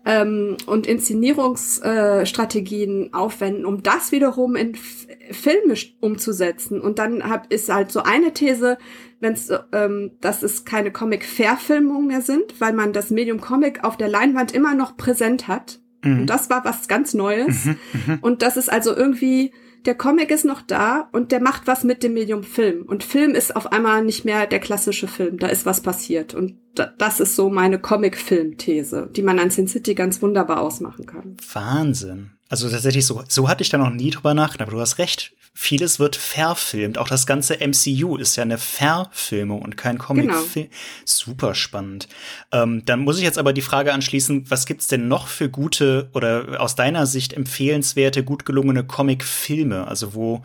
ähm, und Inszenierungsstrategien äh, aufwenden, um das wiederum in F Filme umzusetzen. Und dann hab, ist halt so eine These, wenn's, ähm, dass es keine Comic-Verfilmungen mehr sind, weil man das Medium Comic auf der Leinwand immer noch präsent hat. Mhm. Und das war was ganz Neues. Mhm, mhm. und das ist also irgendwie der Comic ist noch da und der macht was mit dem Medium Film. Und Film ist auf einmal nicht mehr der klassische Film. Da ist was passiert. Und das ist so meine Comic-Film-These, die man an Sin City ganz wunderbar ausmachen kann. Wahnsinn. Also tatsächlich so, so hatte ich da noch nie drüber nachgedacht, aber du hast recht. Vieles wird verfilmt. Auch das ganze MCU ist ja eine Verfilmung und kein Comic-Film. Genau. Super spannend. Ähm, dann muss ich jetzt aber die Frage anschließen, was gibt's denn noch für gute oder aus deiner Sicht empfehlenswerte, gut gelungene Comic-Filme? Also wo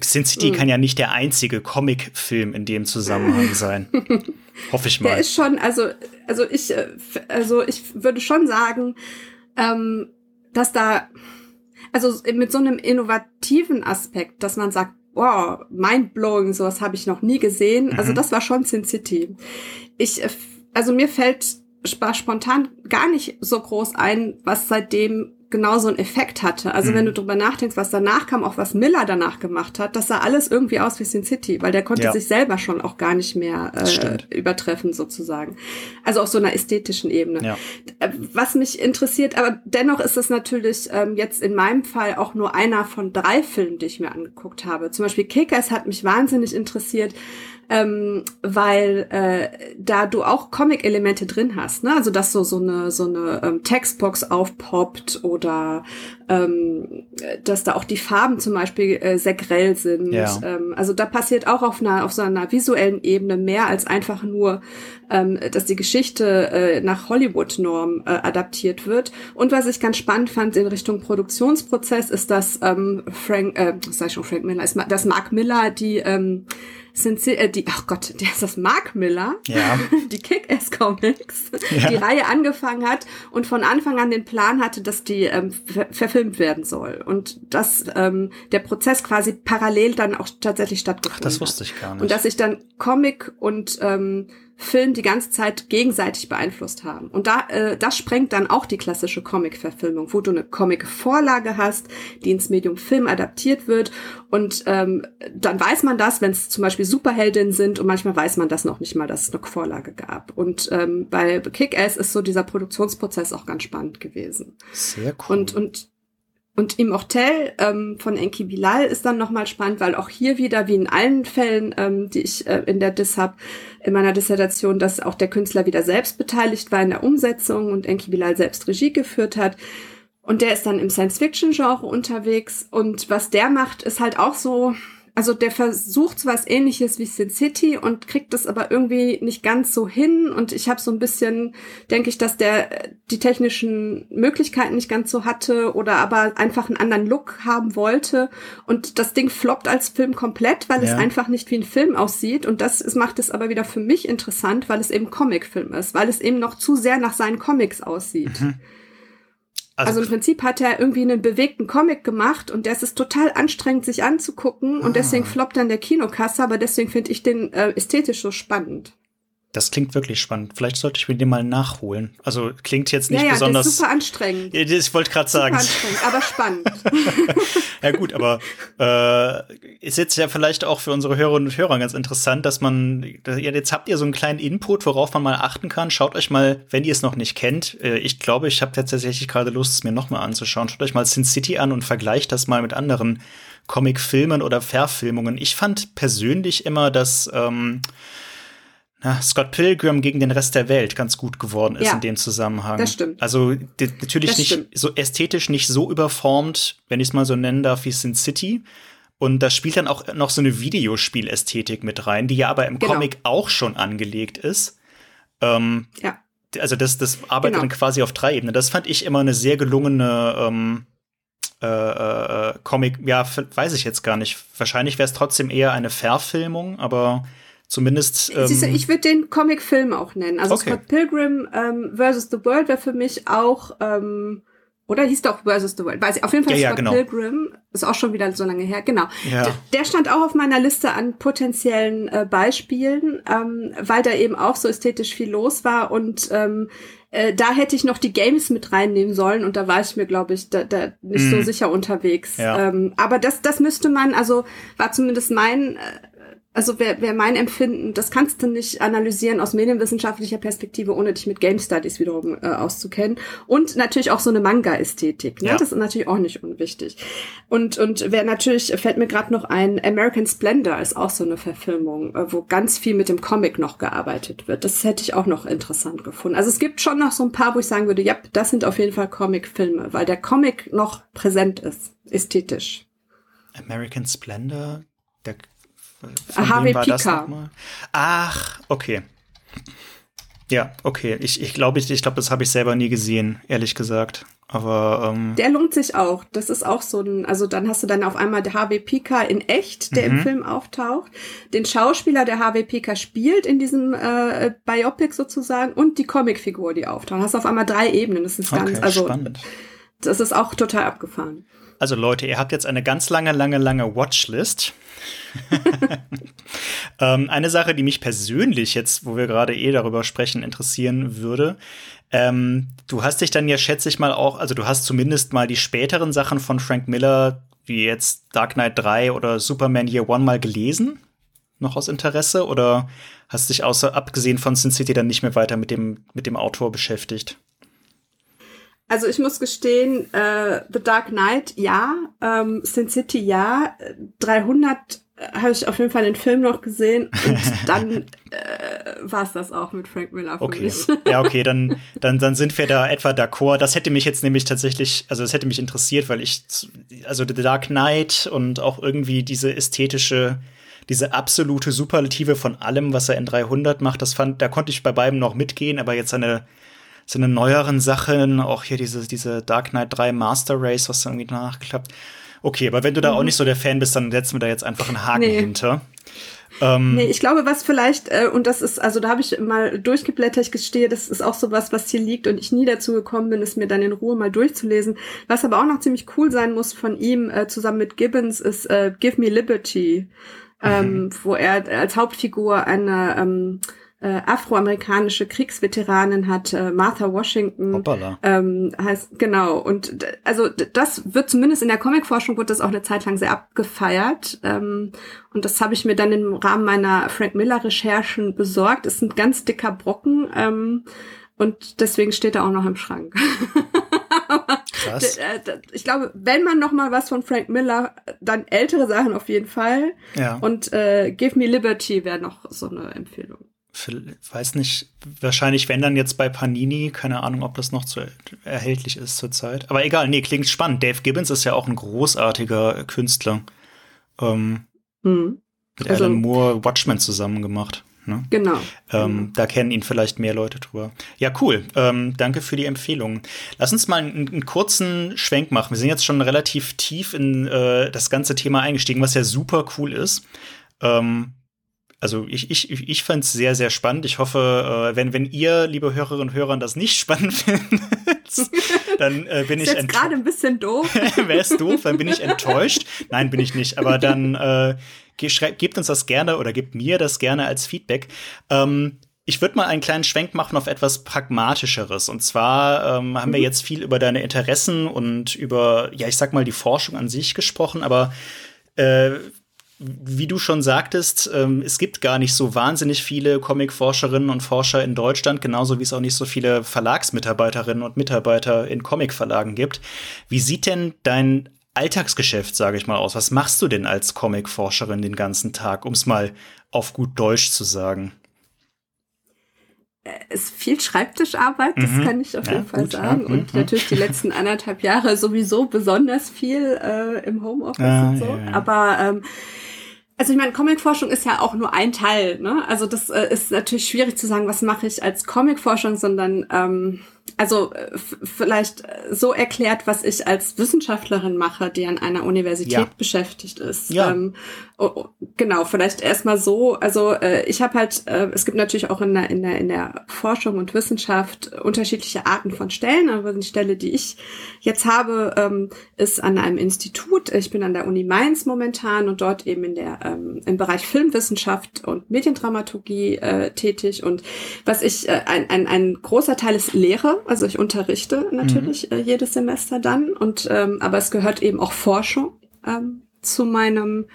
Sin City mhm. kann ja nicht der einzige Comic-Film in dem Zusammenhang sein. Hoffe ich mal. Der ist schon, also, also ich, äh, also ich würde schon sagen, ähm, dass da, also mit so einem innovativen Aspekt, dass man sagt, wow, mindblowing, sowas habe ich noch nie gesehen. Also mhm. Also das war schon Sin City. Ich, äh, also mir fällt spontan gar nicht so groß ein, was seitdem genau so einen Effekt hatte. Also mhm. wenn du drüber nachdenkst, was danach kam, auch was Miller danach gemacht hat, das sah alles irgendwie aus wie Sin City, weil der konnte ja. sich selber schon auch gar nicht mehr äh, übertreffen sozusagen. Also auf so einer ästhetischen Ebene. Ja. Äh, was mich interessiert, aber dennoch ist es natürlich ähm, jetzt in meinem Fall auch nur einer von drei Filmen, die ich mir angeguckt habe. Zum Beispiel Kickers hat mich wahnsinnig interessiert ähm, weil äh, da du auch Comic-Elemente drin hast, ne? Also dass so so eine so eine ähm, Textbox aufpoppt oder ähm, dass da auch die Farben zum Beispiel äh, sehr grell sind. Ja. Ähm, also da passiert auch auf einer auf so einer visuellen Ebene mehr als einfach nur, ähm, dass die Geschichte äh, nach Hollywood-Norm äh, adaptiert wird. Und was ich ganz spannend fand in Richtung Produktionsprozess ist, dass ähm, Frank, äh, sag ich schon Frank Miller, ist, dass Mark Miller die ähm, sind äh, die, ach Gott, der ist das Mark Miller, ja. die Kick-Ass Comics, ja. die Reihe angefangen hat und von Anfang an den Plan hatte, dass die ähm, ver verfilmt werden soll und dass ähm, der Prozess quasi parallel dann auch tatsächlich stattgefunden hat. Das wusste ich gar nicht. Und dass sich dann Comic und ähm, Film die ganze Zeit gegenseitig beeinflusst haben. Und da, äh, das sprengt dann auch die klassische Comic-Verfilmung, wo du eine Comic-Vorlage hast, die ins Medium Film adaptiert wird. Und ähm, dann weiß man das, wenn es zum Beispiel Superheldinnen sind und manchmal weiß man das noch nicht mal, dass es eine Vorlage gab. Und ähm, bei Kick-Ass ist so dieser Produktionsprozess auch ganz spannend gewesen. Sehr cool. Und, und und Immortel ähm, von Enki Bilal ist dann nochmal spannend, weil auch hier wieder, wie in allen Fällen, ähm, die ich äh, in der Dis hab, in meiner Dissertation, dass auch der Künstler wieder selbst beteiligt war in der Umsetzung und Enki Bilal selbst Regie geführt hat. Und der ist dann im Science-Fiction-Genre unterwegs. Und was der macht, ist halt auch so, also der versucht was ähnliches wie Sin City und kriegt das aber irgendwie nicht ganz so hin. Und ich habe so ein bisschen, denke ich, dass der die technischen Möglichkeiten nicht ganz so hatte oder aber einfach einen anderen Look haben wollte. Und das Ding floppt als Film komplett, weil ja. es einfach nicht wie ein Film aussieht. Und das ist, macht es aber wieder für mich interessant, weil es eben Comicfilm ist, weil es eben noch zu sehr nach seinen Comics aussieht. Mhm. Also, also, im Prinzip hat er irgendwie einen bewegten Comic gemacht und der ist total anstrengend, sich anzugucken und ah. deswegen floppt dann der Kinokasse, aber deswegen finde ich den äh, ästhetisch so spannend. Das klingt wirklich spannend. Vielleicht sollte ich mir den mal nachholen. Also klingt jetzt nicht ja, ja, besonders. Das ist super anstrengend. Ich wollte gerade sagen. Super anstrengend, aber spannend. ja gut, aber äh, ist jetzt ja vielleicht auch für unsere Hörerinnen und Hörer ganz interessant, dass man jetzt habt ihr so einen kleinen Input, worauf man mal achten kann. Schaut euch mal, wenn ihr es noch nicht kennt. Äh, ich glaube, ich habe tatsächlich gerade Lust, es mir noch mal anzuschauen. Schaut euch mal Sin City an und vergleicht das mal mit anderen Comic-Filmen oder Verfilmungen. Ich fand persönlich immer, dass ähm, Scott Pilgrim gegen den Rest der Welt ganz gut geworden ist ja, in dem Zusammenhang. Das stimmt. Also natürlich das nicht stimmt. so ästhetisch nicht so überformt, wenn ich es mal so nennen darf, wie Sin City. Und da spielt dann auch noch so eine Videospielästhetik mit rein, die ja aber im genau. Comic auch schon angelegt ist. Ähm, ja. Also das, das arbeitet genau. dann quasi auf drei Ebenen. Das fand ich immer eine sehr gelungene ähm, äh, äh, Comic. Ja, weiß ich jetzt gar nicht. Wahrscheinlich wäre es trotzdem eher eine Verfilmung, aber Zumindest. Ähm Siehste, ich würde den Comic-Film auch nennen. Also okay. Scott Pilgrim ähm, versus the World wäre für mich auch, ähm, oder hieß doch versus the World. Weiß ich, auf jeden Fall ja, Scott ja, genau. Pilgrim ist auch schon wieder so lange her. Genau. Ja. Der stand auch auf meiner Liste an potenziellen äh, Beispielen, ähm, weil da eben auch so ästhetisch viel los war und ähm, äh, da hätte ich noch die Games mit reinnehmen sollen und da war ich mir, glaube ich, da, da nicht mm. so mhm. sicher unterwegs. Ja. Ähm, aber das, das müsste man, also war zumindest mein äh, also wäre wär mein Empfinden, das kannst du nicht analysieren aus medienwissenschaftlicher Perspektive, ohne dich mit Game Studies wiederum äh, auszukennen. Und natürlich auch so eine Manga-Ästhetik. Ne? Ja. Das ist natürlich auch nicht unwichtig. Und, und wer natürlich, fällt mir gerade noch ein, American Splendor ist auch so eine Verfilmung, äh, wo ganz viel mit dem Comic noch gearbeitet wird. Das hätte ich auch noch interessant gefunden. Also es gibt schon noch so ein paar, wo ich sagen würde, ja, das sind auf jeden Fall Comic-Filme, weil der Comic noch präsent ist, ästhetisch. American Splendor, der Harvey Pika. Ach, okay. Ja, okay. Ich, ich glaube, ich, ich glaub, das habe ich selber nie gesehen, ehrlich gesagt. Aber ähm der lohnt sich auch. Das ist auch so ein, also dann hast du dann auf einmal der Harvey Pika in echt, der mhm. im Film auftaucht, den Schauspieler, der Harvey Pika spielt in diesem äh, Biopic sozusagen und die Comicfigur, die auftaucht. Hast du auf einmal drei Ebenen. Das ist ganz, okay, also spannend. das ist auch total abgefahren. Also Leute, ihr habt jetzt eine ganz lange, lange, lange Watchlist. ähm, eine Sache, die mich persönlich jetzt, wo wir gerade eh darüber sprechen, interessieren würde. Ähm, du hast dich dann ja, schätze ich mal, auch, also du hast zumindest mal die späteren Sachen von Frank Miller, wie jetzt Dark Knight 3 oder Superman Year One mal gelesen? Noch aus Interesse? Oder hast dich außer abgesehen von Sin City dann nicht mehr weiter mit dem, mit dem Autor beschäftigt? Also ich muss gestehen, äh, The Dark Knight ja, ähm, Sin City ja, 300 äh, habe ich auf jeden Fall den Film noch gesehen und dann äh, war es das auch mit Frank Miller für okay. mich. Ja, okay, dann, dann, dann sind wir da etwa d'accord. Das hätte mich jetzt nämlich tatsächlich, also das hätte mich interessiert, weil ich, also The Dark Knight und auch irgendwie diese ästhetische, diese absolute Superlative von allem, was er in 300 macht, das fand, da konnte ich bei beiden noch mitgehen, aber jetzt eine so eine neueren Sachen, auch hier diese, diese Dark Knight 3 Master Race, was dann irgendwie nachgeklappt. Okay, aber wenn du da mhm. auch nicht so der Fan bist, dann setzen wir da jetzt einfach einen Haken nee. hinter. Ähm, nee, ich glaube, was vielleicht, äh, und das ist, also da habe ich mal durchgeblättert, ich gestehe, das ist auch so was, was hier liegt und ich nie dazu gekommen bin, es mir dann in Ruhe mal durchzulesen. Was aber auch noch ziemlich cool sein muss von ihm, äh, zusammen mit Gibbons, ist äh, Give Me Liberty, ähm, mhm. wo er als Hauptfigur eine ähm, äh, afroamerikanische Kriegsveteranin hat, äh, Martha Washington. Ähm, heißt, genau. Und also das wird zumindest in der Comicforschung wird das auch eine Zeit lang sehr abgefeiert. Ähm, und das habe ich mir dann im Rahmen meiner Frank Miller-Recherchen besorgt. Es ist ein ganz dicker Brocken. Ähm, und deswegen steht er auch noch im Schrank. Krass. Ich glaube, wenn man noch mal was von Frank Miller, dann ältere Sachen auf jeden Fall. Ja. Und äh, Give Me Liberty wäre noch so eine Empfehlung weiß nicht, wahrscheinlich, wenn dann jetzt bei Panini, keine Ahnung, ob das noch zu erhältlich ist zurzeit. Aber egal, nee, klingt spannend. Dave Gibbons ist ja auch ein großartiger Künstler. Ähm, hm. Mit also, Alan Moore Watchmen zusammen gemacht. Ne? Genau. Ähm, da kennen ihn vielleicht mehr Leute drüber. Ja, cool. Ähm, danke für die Empfehlung. Lass uns mal einen, einen, kurzen Schwenk machen. Wir sind jetzt schon relativ tief in äh, das ganze Thema eingestiegen, was ja super cool ist. Ähm, also ich, ich, ich fand es sehr, sehr spannend. Ich hoffe, äh, wenn, wenn ihr, liebe Hörerinnen und Hörer, das nicht spannend findet, dann äh, bin ist ich gerade ein bisschen doof. Wäre es doof, dann bin ich enttäuscht. Nein, bin ich nicht. Aber dann äh, gebt uns das gerne oder gebt mir das gerne als Feedback. Ähm, ich würde mal einen kleinen Schwenk machen auf etwas Pragmatischeres. Und zwar ähm, haben mhm. wir jetzt viel über deine Interessen und über, ja, ich sag mal, die Forschung an sich gesprochen, aber äh, wie du schon sagtest, ähm, es gibt gar nicht so wahnsinnig viele Comic-Forscherinnen und Forscher in Deutschland, genauso wie es auch nicht so viele Verlagsmitarbeiterinnen und Mitarbeiter in Comic-Verlagen gibt. Wie sieht denn dein Alltagsgeschäft, sage ich mal, aus? Was machst du denn als Comic-Forscherin den ganzen Tag, um es mal auf gut Deutsch zu sagen? Es ist viel Schreibtischarbeit, das mhm. kann ich auf ja, jeden Fall gut, sagen. Ja. Und mhm. natürlich die letzten anderthalb Jahre sowieso besonders viel äh, im Homeoffice ah, und so. Ja, Aber ähm, also ich meine, Comicforschung ist ja auch nur ein Teil, ne? Also das äh, ist natürlich schwierig zu sagen, was mache ich als Comicforschung, sondern ähm, also äh, vielleicht so erklärt, was ich als Wissenschaftlerin mache, die an einer Universität ja. beschäftigt ist. Ja. Ähm, oh, oh, genau, vielleicht erstmal so. Also äh, ich habe halt, äh, es gibt natürlich auch in der, in, der, in der Forschung und Wissenschaft unterschiedliche Arten von Stellen, aber die Stelle, die ich jetzt habe, ähm, ist an einem Institut. Ich bin an der Uni Mainz momentan und dort eben in der ähm, im Bereich Filmwissenschaft und Mediendramaturgie äh, tätig. Und was ich, äh, ein, ein, ein großer Teil ist Lehre also ich unterrichte natürlich mhm. äh, jedes Semester dann und ähm, aber es gehört eben auch Forschung ähm, zu meinem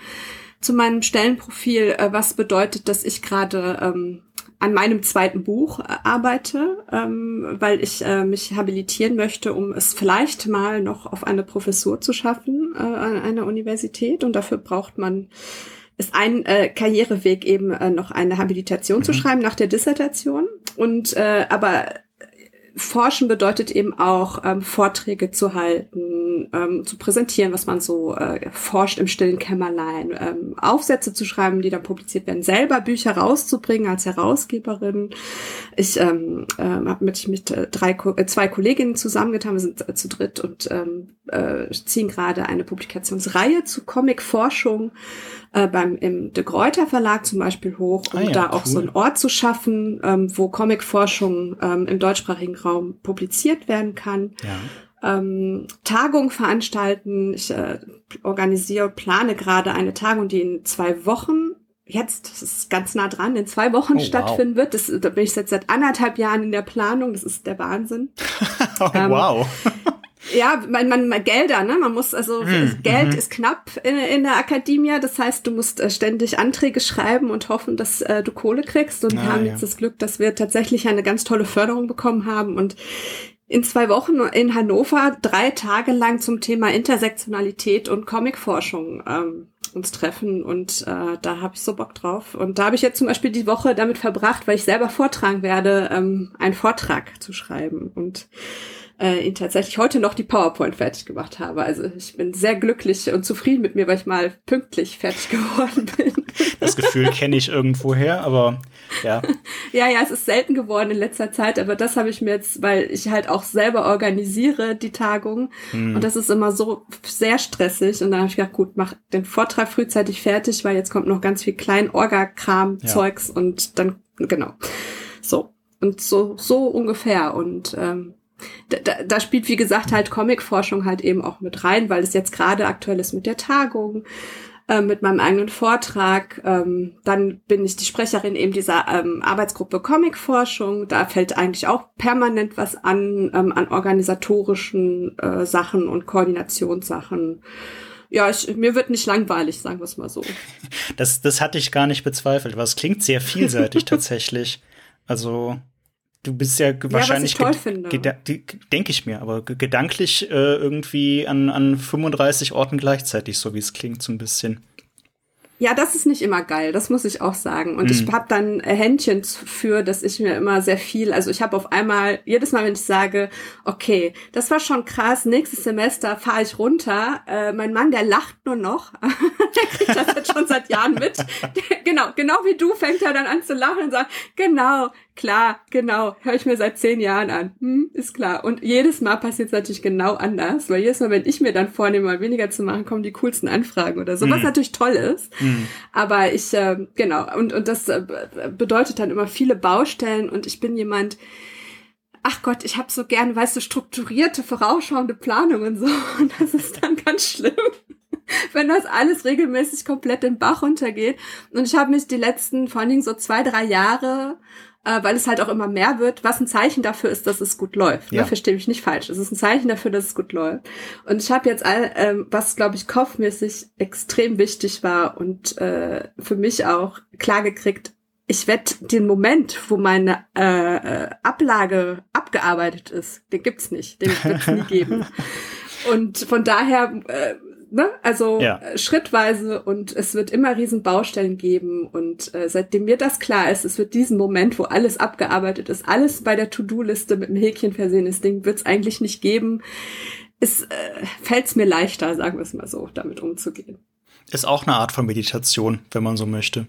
zu meinem Stellenprofil, äh, was bedeutet, dass ich gerade ähm, an meinem zweiten Buch äh, arbeite, ähm, weil ich äh, mich habilitieren möchte, um es vielleicht mal noch auf eine Professur zu schaffen äh, an einer Universität. Und dafür braucht man ist ein äh, Karriereweg eben äh, noch eine Habilitation mhm. zu schreiben nach der Dissertation. Und äh, aber Forschen bedeutet eben auch ähm, Vorträge zu halten, ähm, zu präsentieren, was man so äh, forscht im stillen Kämmerlein, ähm, Aufsätze zu schreiben, die dann publiziert werden, selber Bücher rauszubringen als Herausgeberin. Ich ähm, äh, habe mich mit drei, äh, zwei Kolleginnen zusammengetan, wir sind äh, zu dritt und ähm, äh, ziehen gerade eine Publikationsreihe zu Comicforschung äh, beim im De Gruyter Verlag zum Beispiel hoch, um ah ja, da cool. auch so einen Ort zu schaffen, ähm, wo Comicforschung ähm, im deutschsprachigen Raum publiziert werden kann. Ja. Ähm, Tagung veranstalten. Ich äh, organisiere, plane gerade eine Tagung, die in zwei Wochen jetzt, das ist ganz nah dran, in zwei Wochen oh, stattfinden wow. wird. Das, da bin ich jetzt seit anderthalb Jahren in der Planung. Das ist der Wahnsinn. oh, ähm, wow. Ja, man, man, Gelder, ne? Man muss, also hm, Geld mhm. ist knapp in, in der Akademie. Das heißt, du musst äh, ständig Anträge schreiben und hoffen, dass äh, du Kohle kriegst. Und ah, wir haben ja. jetzt das Glück, dass wir tatsächlich eine ganz tolle Förderung bekommen haben. Und in zwei Wochen in Hannover drei Tage lang zum Thema Intersektionalität und Comicforschung ähm, uns treffen und äh, da habe ich so Bock drauf. Und da habe ich jetzt zum Beispiel die Woche damit verbracht, weil ich selber vortragen werde, ähm, einen Vortrag zu schreiben. Und äh, ihn tatsächlich heute noch die PowerPoint fertig gemacht habe. Also ich bin sehr glücklich und zufrieden mit mir, weil ich mal pünktlich fertig geworden bin. Das Gefühl kenne ich irgendwoher, aber ja. ja, ja, es ist selten geworden in letzter Zeit, aber das habe ich mir jetzt, weil ich halt auch selber organisiere die Tagung hm. und das ist immer so sehr stressig und dann habe ich gedacht, gut, mach den Vortrag frühzeitig fertig, weil jetzt kommt noch ganz viel klein Orga-Kram-Zeugs ja. und dann, genau. So. Und so, so ungefähr. Und ähm, da, da spielt, wie gesagt, halt Comicforschung halt eben auch mit rein, weil es jetzt gerade aktuell ist mit der Tagung, äh, mit meinem eigenen Vortrag. Ähm, dann bin ich die Sprecherin eben dieser ähm, Arbeitsgruppe Comicforschung. Da fällt eigentlich auch permanent was an, ähm, an organisatorischen äh, Sachen und Koordinationssachen. Ja, ich, mir wird nicht langweilig, sagen wir es mal so. Das, das hatte ich gar nicht bezweifelt, aber es klingt sehr vielseitig tatsächlich. Also Du bist ja, ja wahrscheinlich, denke ich mir, aber gedanklich äh, irgendwie an, an 35 Orten gleichzeitig, so wie es klingt, so ein bisschen. Ja, das ist nicht immer geil, das muss ich auch sagen. Und mhm. ich habe dann Händchen für, dass ich mir immer sehr viel, also ich habe auf einmal, jedes Mal, wenn ich sage, okay, das war schon krass, nächstes Semester fahre ich runter, äh, mein Mann, der lacht nur noch, der kriegt das jetzt schon seit Jahren mit. Der, genau, genau wie du fängt er dann an zu lachen und sagt, genau, klar, genau, höre ich mir seit zehn Jahren an. Hm, ist klar. Und jedes Mal passiert es natürlich genau anders, weil jedes Mal, wenn ich mir dann vornehme, mal weniger zu machen, kommen die coolsten Anfragen oder so, mhm. was natürlich toll ist. Mhm. Aber ich, äh, genau, und, und das äh, bedeutet dann immer viele Baustellen und ich bin jemand, ach Gott, ich habe so gern, weißt du, strukturierte, vorausschauende Planung und so. Und das ist dann ganz schlimm wenn das alles regelmäßig komplett den Bach runtergeht. Und ich habe mich die letzten, vor allen Dingen so zwei, drei Jahre äh, weil es halt auch immer mehr wird, was ein Zeichen dafür ist, dass es gut läuft. Ne? Ja. Ne? Verstehe mich nicht falsch. Es ist ein Zeichen dafür, dass es gut läuft. Und ich habe jetzt, all, ähm, was glaube ich kopfmäßig extrem wichtig war und äh, für mich auch klar gekriegt, ich werde den Moment, wo meine äh, äh, Ablage abgearbeitet ist, den gibt's nicht, den wird's nie geben. Und von daher äh, ne? Also ja. Äh, schrittweise und es wird immer riesen Baustellen geben und äh, seitdem mir das klar ist, es wird diesen Moment, wo alles abgearbeitet ist, alles bei der To-Do-Liste mit einem Häkchen versehen ist, Ding wird es eigentlich nicht geben. Es äh, fällt es mir leichter, sagen wir es mal so, damit umzugehen. Ist auch eine Art von Meditation, wenn man so möchte.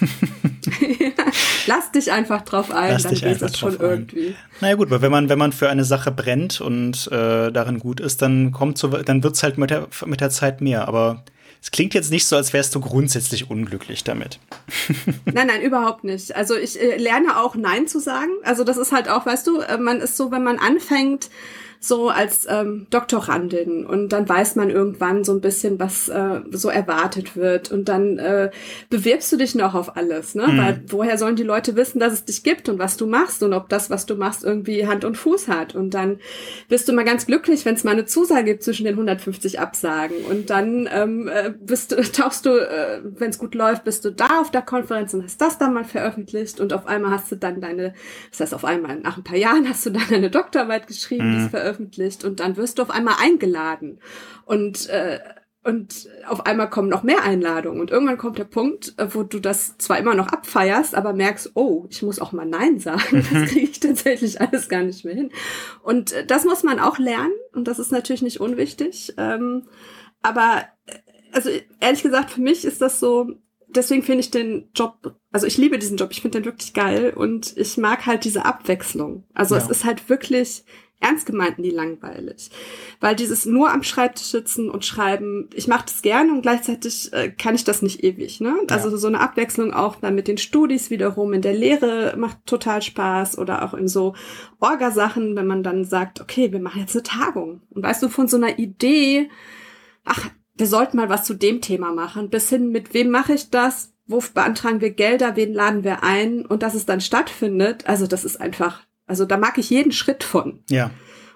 Lass dich einfach drauf ein, Lass dann geht es schon ein. irgendwie. Naja gut, weil wenn man, wenn man für eine Sache brennt und äh, darin gut ist, dann kommt so, dann wird's halt mit der, mit der Zeit mehr. Aber es klingt jetzt nicht so, als wärst du grundsätzlich unglücklich damit. nein, nein, überhaupt nicht. Also ich äh, lerne auch Nein zu sagen. Also das ist halt auch, weißt du, äh, man ist so, wenn man anfängt, so als ähm, Doktorandin und dann weiß man irgendwann so ein bisschen, was äh, so erwartet wird und dann äh, bewirbst du dich noch auf alles, ne? Mhm. Weil woher sollen die Leute wissen, dass es dich gibt und was du machst und ob das, was du machst, irgendwie Hand und Fuß hat und dann bist du mal ganz glücklich, wenn es mal eine Zusage gibt zwischen den 150 Absagen und dann ähm, äh, bist du, tauchst du, äh, wenn es gut läuft, bist du da auf der Konferenz und hast das dann mal veröffentlicht und auf einmal hast du dann deine, das heißt auf einmal nach ein paar Jahren hast du dann eine Doktorarbeit geschrieben, mhm. die ist veröffentlicht und dann wirst du auf einmal eingeladen und äh, und auf einmal kommen noch mehr Einladungen. Und irgendwann kommt der Punkt, äh, wo du das zwar immer noch abfeierst, aber merkst, oh, ich muss auch mal Nein sagen. Das kriege ich tatsächlich alles gar nicht mehr hin. Und äh, das muss man auch lernen. Und das ist natürlich nicht unwichtig. Ähm, aber, äh, also ehrlich gesagt, für mich ist das so, deswegen finde ich den Job, also ich liebe diesen Job, ich finde den wirklich geil und ich mag halt diese Abwechslung. Also ja. es ist halt wirklich, ernst gemeint nie langweilig. Weil dieses nur am Schreibtisch sitzen und schreiben, ich mache das gerne und gleichzeitig äh, kann ich das nicht ewig. Ne? Also ja. so eine Abwechslung auch dann mit den Studis wiederum in der Lehre macht total Spaß oder auch in so Orgasachen, wenn man dann sagt, okay, wir machen jetzt eine Tagung. Und weißt du, von so einer Idee, ach, wir sollten mal was zu dem Thema machen, bis hin mit wem mache ich das, wo beantragen wir Gelder, wen laden wir ein und dass es dann stattfindet. Also das ist einfach also da mag ich jeden Schritt von. Ja.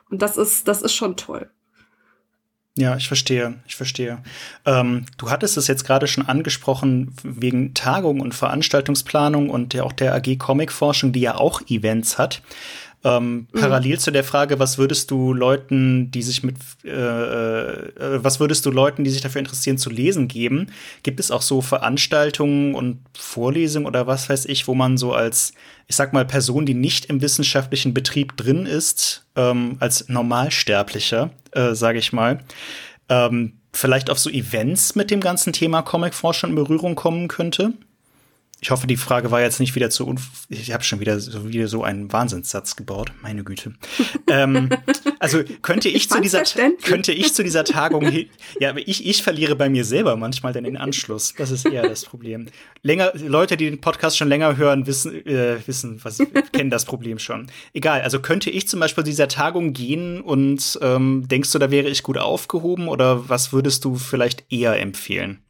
Und das ist, das ist schon toll. Ja, ich verstehe, ich verstehe. Ähm, du hattest es jetzt gerade schon angesprochen wegen Tagung und Veranstaltungsplanung und ja auch der AG Comic Forschung, die ja auch Events hat. Ähm, mhm. Parallel zu der Frage, was würdest du Leuten, die sich mit, äh, äh, was würdest du Leuten, die sich dafür interessieren, zu lesen geben? Gibt es auch so Veranstaltungen und Vorlesungen oder was weiß ich, wo man so als, ich sag mal, Person, die nicht im wissenschaftlichen Betrieb drin ist, ähm, als Normalsterblicher, äh, sage ich mal, ähm, vielleicht auf so Events mit dem ganzen Thema Comicforschung in Berührung kommen könnte? Ich hoffe, die Frage war jetzt nicht wieder zu unf Ich habe schon wieder so, wieder so einen Wahnsinnssatz gebaut. Meine Güte. ähm, also könnte ich, ich zu dieser könnte ich zu dieser Tagung ja, aber ich ich verliere bei mir selber manchmal dann den Anschluss. Das ist eher das Problem. Länger Leute, die den Podcast schon länger hören, wissen äh, wissen was kennen das Problem schon. Egal. Also könnte ich zum Beispiel zu dieser Tagung gehen und ähm, denkst du, da wäre ich gut aufgehoben oder was würdest du vielleicht eher empfehlen?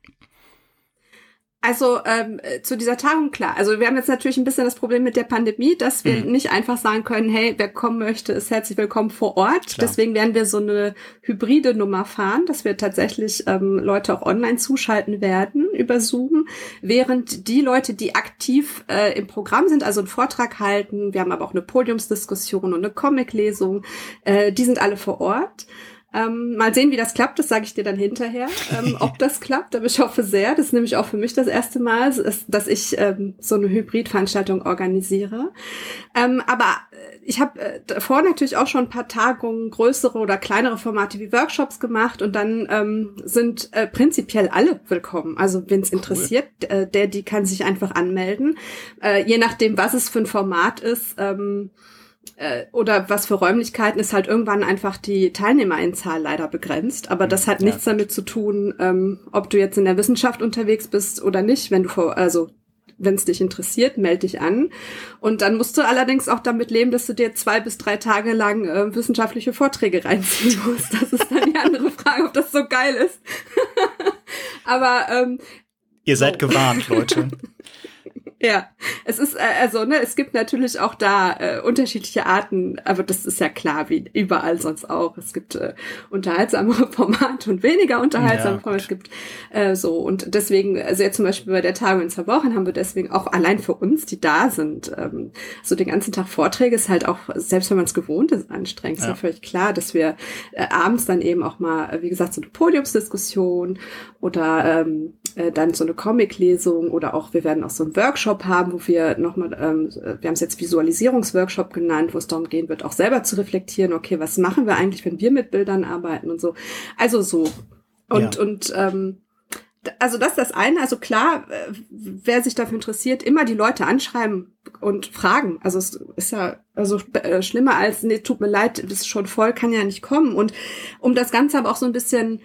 Also ähm, zu dieser Tagung klar. Also wir haben jetzt natürlich ein bisschen das Problem mit der Pandemie, dass wir mhm. nicht einfach sagen können, hey, wer kommen möchte, ist herzlich willkommen vor Ort. Klar. Deswegen werden wir so eine hybride Nummer fahren, dass wir tatsächlich ähm, Leute auch online zuschalten werden über Zoom, während die Leute, die aktiv äh, im Programm sind, also einen Vortrag halten, wir haben aber auch eine Podiumsdiskussion und eine Comiclesung, äh, die sind alle vor Ort. Ähm, mal sehen, wie das klappt, das sage ich dir dann hinterher, ähm, ob das klappt, aber ich hoffe sehr. Das ist nämlich auch für mich das erste Mal, dass ich ähm, so eine Hybridveranstaltung organisiere. Ähm, aber äh, ich habe äh, davor natürlich auch schon ein paar Tagungen, größere oder kleinere Formate wie Workshops gemacht und dann ähm, sind äh, prinzipiell alle willkommen. Also wenn es cool. interessiert, äh, der, die kann sich einfach anmelden. Äh, je nachdem, was es für ein Format ist. Äh, oder was für Räumlichkeiten ist halt irgendwann einfach die Teilnehmereinzahl leider begrenzt. Aber das hat ja. nichts damit zu tun, ähm, ob du jetzt in der Wissenschaft unterwegs bist oder nicht. Wenn du vor, also wenn es dich interessiert, melde dich an. Und dann musst du allerdings auch damit leben, dass du dir zwei bis drei Tage lang äh, wissenschaftliche Vorträge reinziehen musst. Das ist dann die andere Frage, ob das so geil ist. Aber ähm, ihr seid so. gewarnt, Leute. Ja, es ist äh, also ne, es gibt natürlich auch da äh, unterschiedliche Arten, aber das ist ja klar, wie überall sonst auch. Es gibt äh, unterhaltsame Formate und weniger unterhaltsame ja, Formate. Es gibt äh, so und deswegen, also jetzt zum Beispiel bei der Tagung in zwei Wochen haben wir deswegen auch allein für uns, die da sind, ähm, so den ganzen Tag Vorträge ist halt auch selbst wenn man es gewohnt ist anstrengend. Ja. Ist ja völlig klar, dass wir äh, abends dann eben auch mal, wie gesagt, so eine Podiumsdiskussion oder ähm, äh, dann so eine Comiclesung oder auch wir werden auch so einen Workshop haben, wo wir nochmal, ähm, wir haben es jetzt Visualisierungsworkshop genannt, wo es darum gehen wird, auch selber zu reflektieren, okay, was machen wir eigentlich, wenn wir mit Bildern arbeiten und so. Also so. Und, ja. und ähm, also das ist das eine. Also klar, äh, wer sich dafür interessiert, immer die Leute anschreiben und fragen. Also es ist ja also äh, schlimmer als, nee, tut mir leid, das ist schon voll, kann ja nicht kommen. Und um das Ganze aber auch so ein bisschen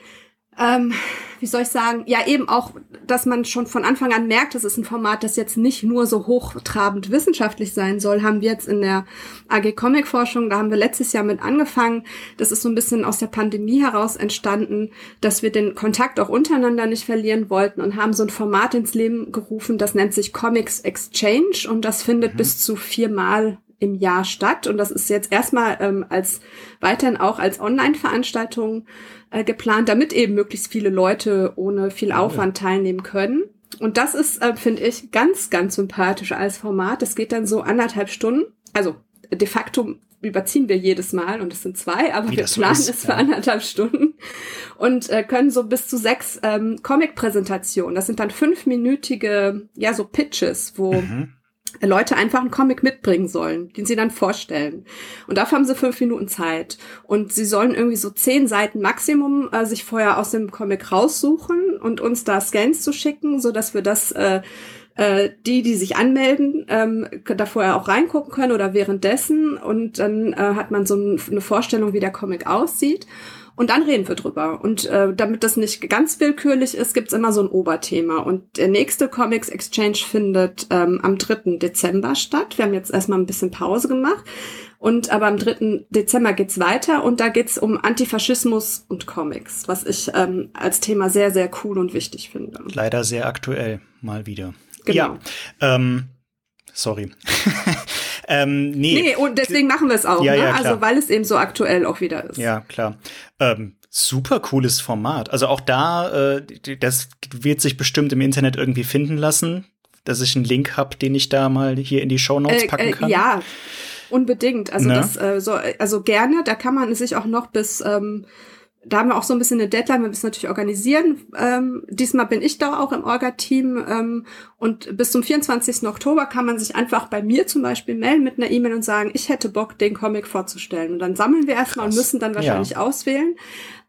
ähm, wie soll ich sagen, ja eben auch, dass man schon von Anfang an merkt, es ist ein Format, das jetzt nicht nur so hochtrabend wissenschaftlich sein soll, haben wir jetzt in der AG Comic Forschung, da haben wir letztes Jahr mit angefangen. Das ist so ein bisschen aus der Pandemie heraus entstanden, dass wir den Kontakt auch untereinander nicht verlieren wollten und haben so ein Format ins Leben gerufen, das nennt sich Comics Exchange und das findet mhm. bis zu viermal im Jahr statt. Und das ist jetzt erstmal ähm, als weiterhin auch als Online-Veranstaltung äh, geplant, damit eben möglichst viele Leute ohne viel Aufwand teilnehmen können. Und das ist, äh, finde ich, ganz, ganz sympathisch als Format. Das geht dann so anderthalb Stunden. Also de facto überziehen wir jedes Mal und es sind zwei, aber Wie wir planen so es für ja. anderthalb Stunden und äh, können so bis zu sechs ähm, Comic-Präsentationen. Das sind dann fünfminütige, ja, so Pitches, wo mhm. Leute einfach einen Comic mitbringen sollen, den sie dann vorstellen. Und dafür haben sie fünf Minuten Zeit. Und sie sollen irgendwie so zehn Seiten Maximum äh, sich vorher aus dem Comic raussuchen und uns da Scans zu schicken, so dass wir das äh, äh, die, die sich anmelden, ähm, da vorher auch reingucken können oder währenddessen. Und dann äh, hat man so ein, eine Vorstellung, wie der Comic aussieht. Und dann reden wir drüber. Und äh, damit das nicht ganz willkürlich ist, gibt's immer so ein Oberthema. Und der nächste Comics Exchange findet ähm, am 3. Dezember statt. Wir haben jetzt erstmal ein bisschen Pause gemacht. Und aber am 3. Dezember geht's weiter und da geht's um Antifaschismus und Comics, was ich ähm, als Thema sehr, sehr cool und wichtig finde. Leider sehr aktuell, mal wieder. Genau. Ja, ähm, sorry. Ähm, nee. nee, und deswegen machen wir es auch, ja, ne? ja, also weil es eben so aktuell auch wieder ist. Ja, klar. Ähm, super cooles Format. Also auch da, äh, das wird sich bestimmt im Internet irgendwie finden lassen, dass ich einen Link habe, den ich da mal hier in die Show Notes äh, packen äh, kann. Äh, ja, unbedingt. Also ne? das, äh, so, also gerne. Da kann man sich auch noch bis ähm, da haben wir auch so ein bisschen eine Deadline, wir müssen natürlich organisieren. Ähm, diesmal bin ich da auch im Orga-Team ähm, und bis zum 24. Oktober kann man sich einfach bei mir zum Beispiel melden mit einer E-Mail und sagen, ich hätte Bock, den Comic vorzustellen. Und dann sammeln wir erstmal und müssen dann wahrscheinlich ja. auswählen.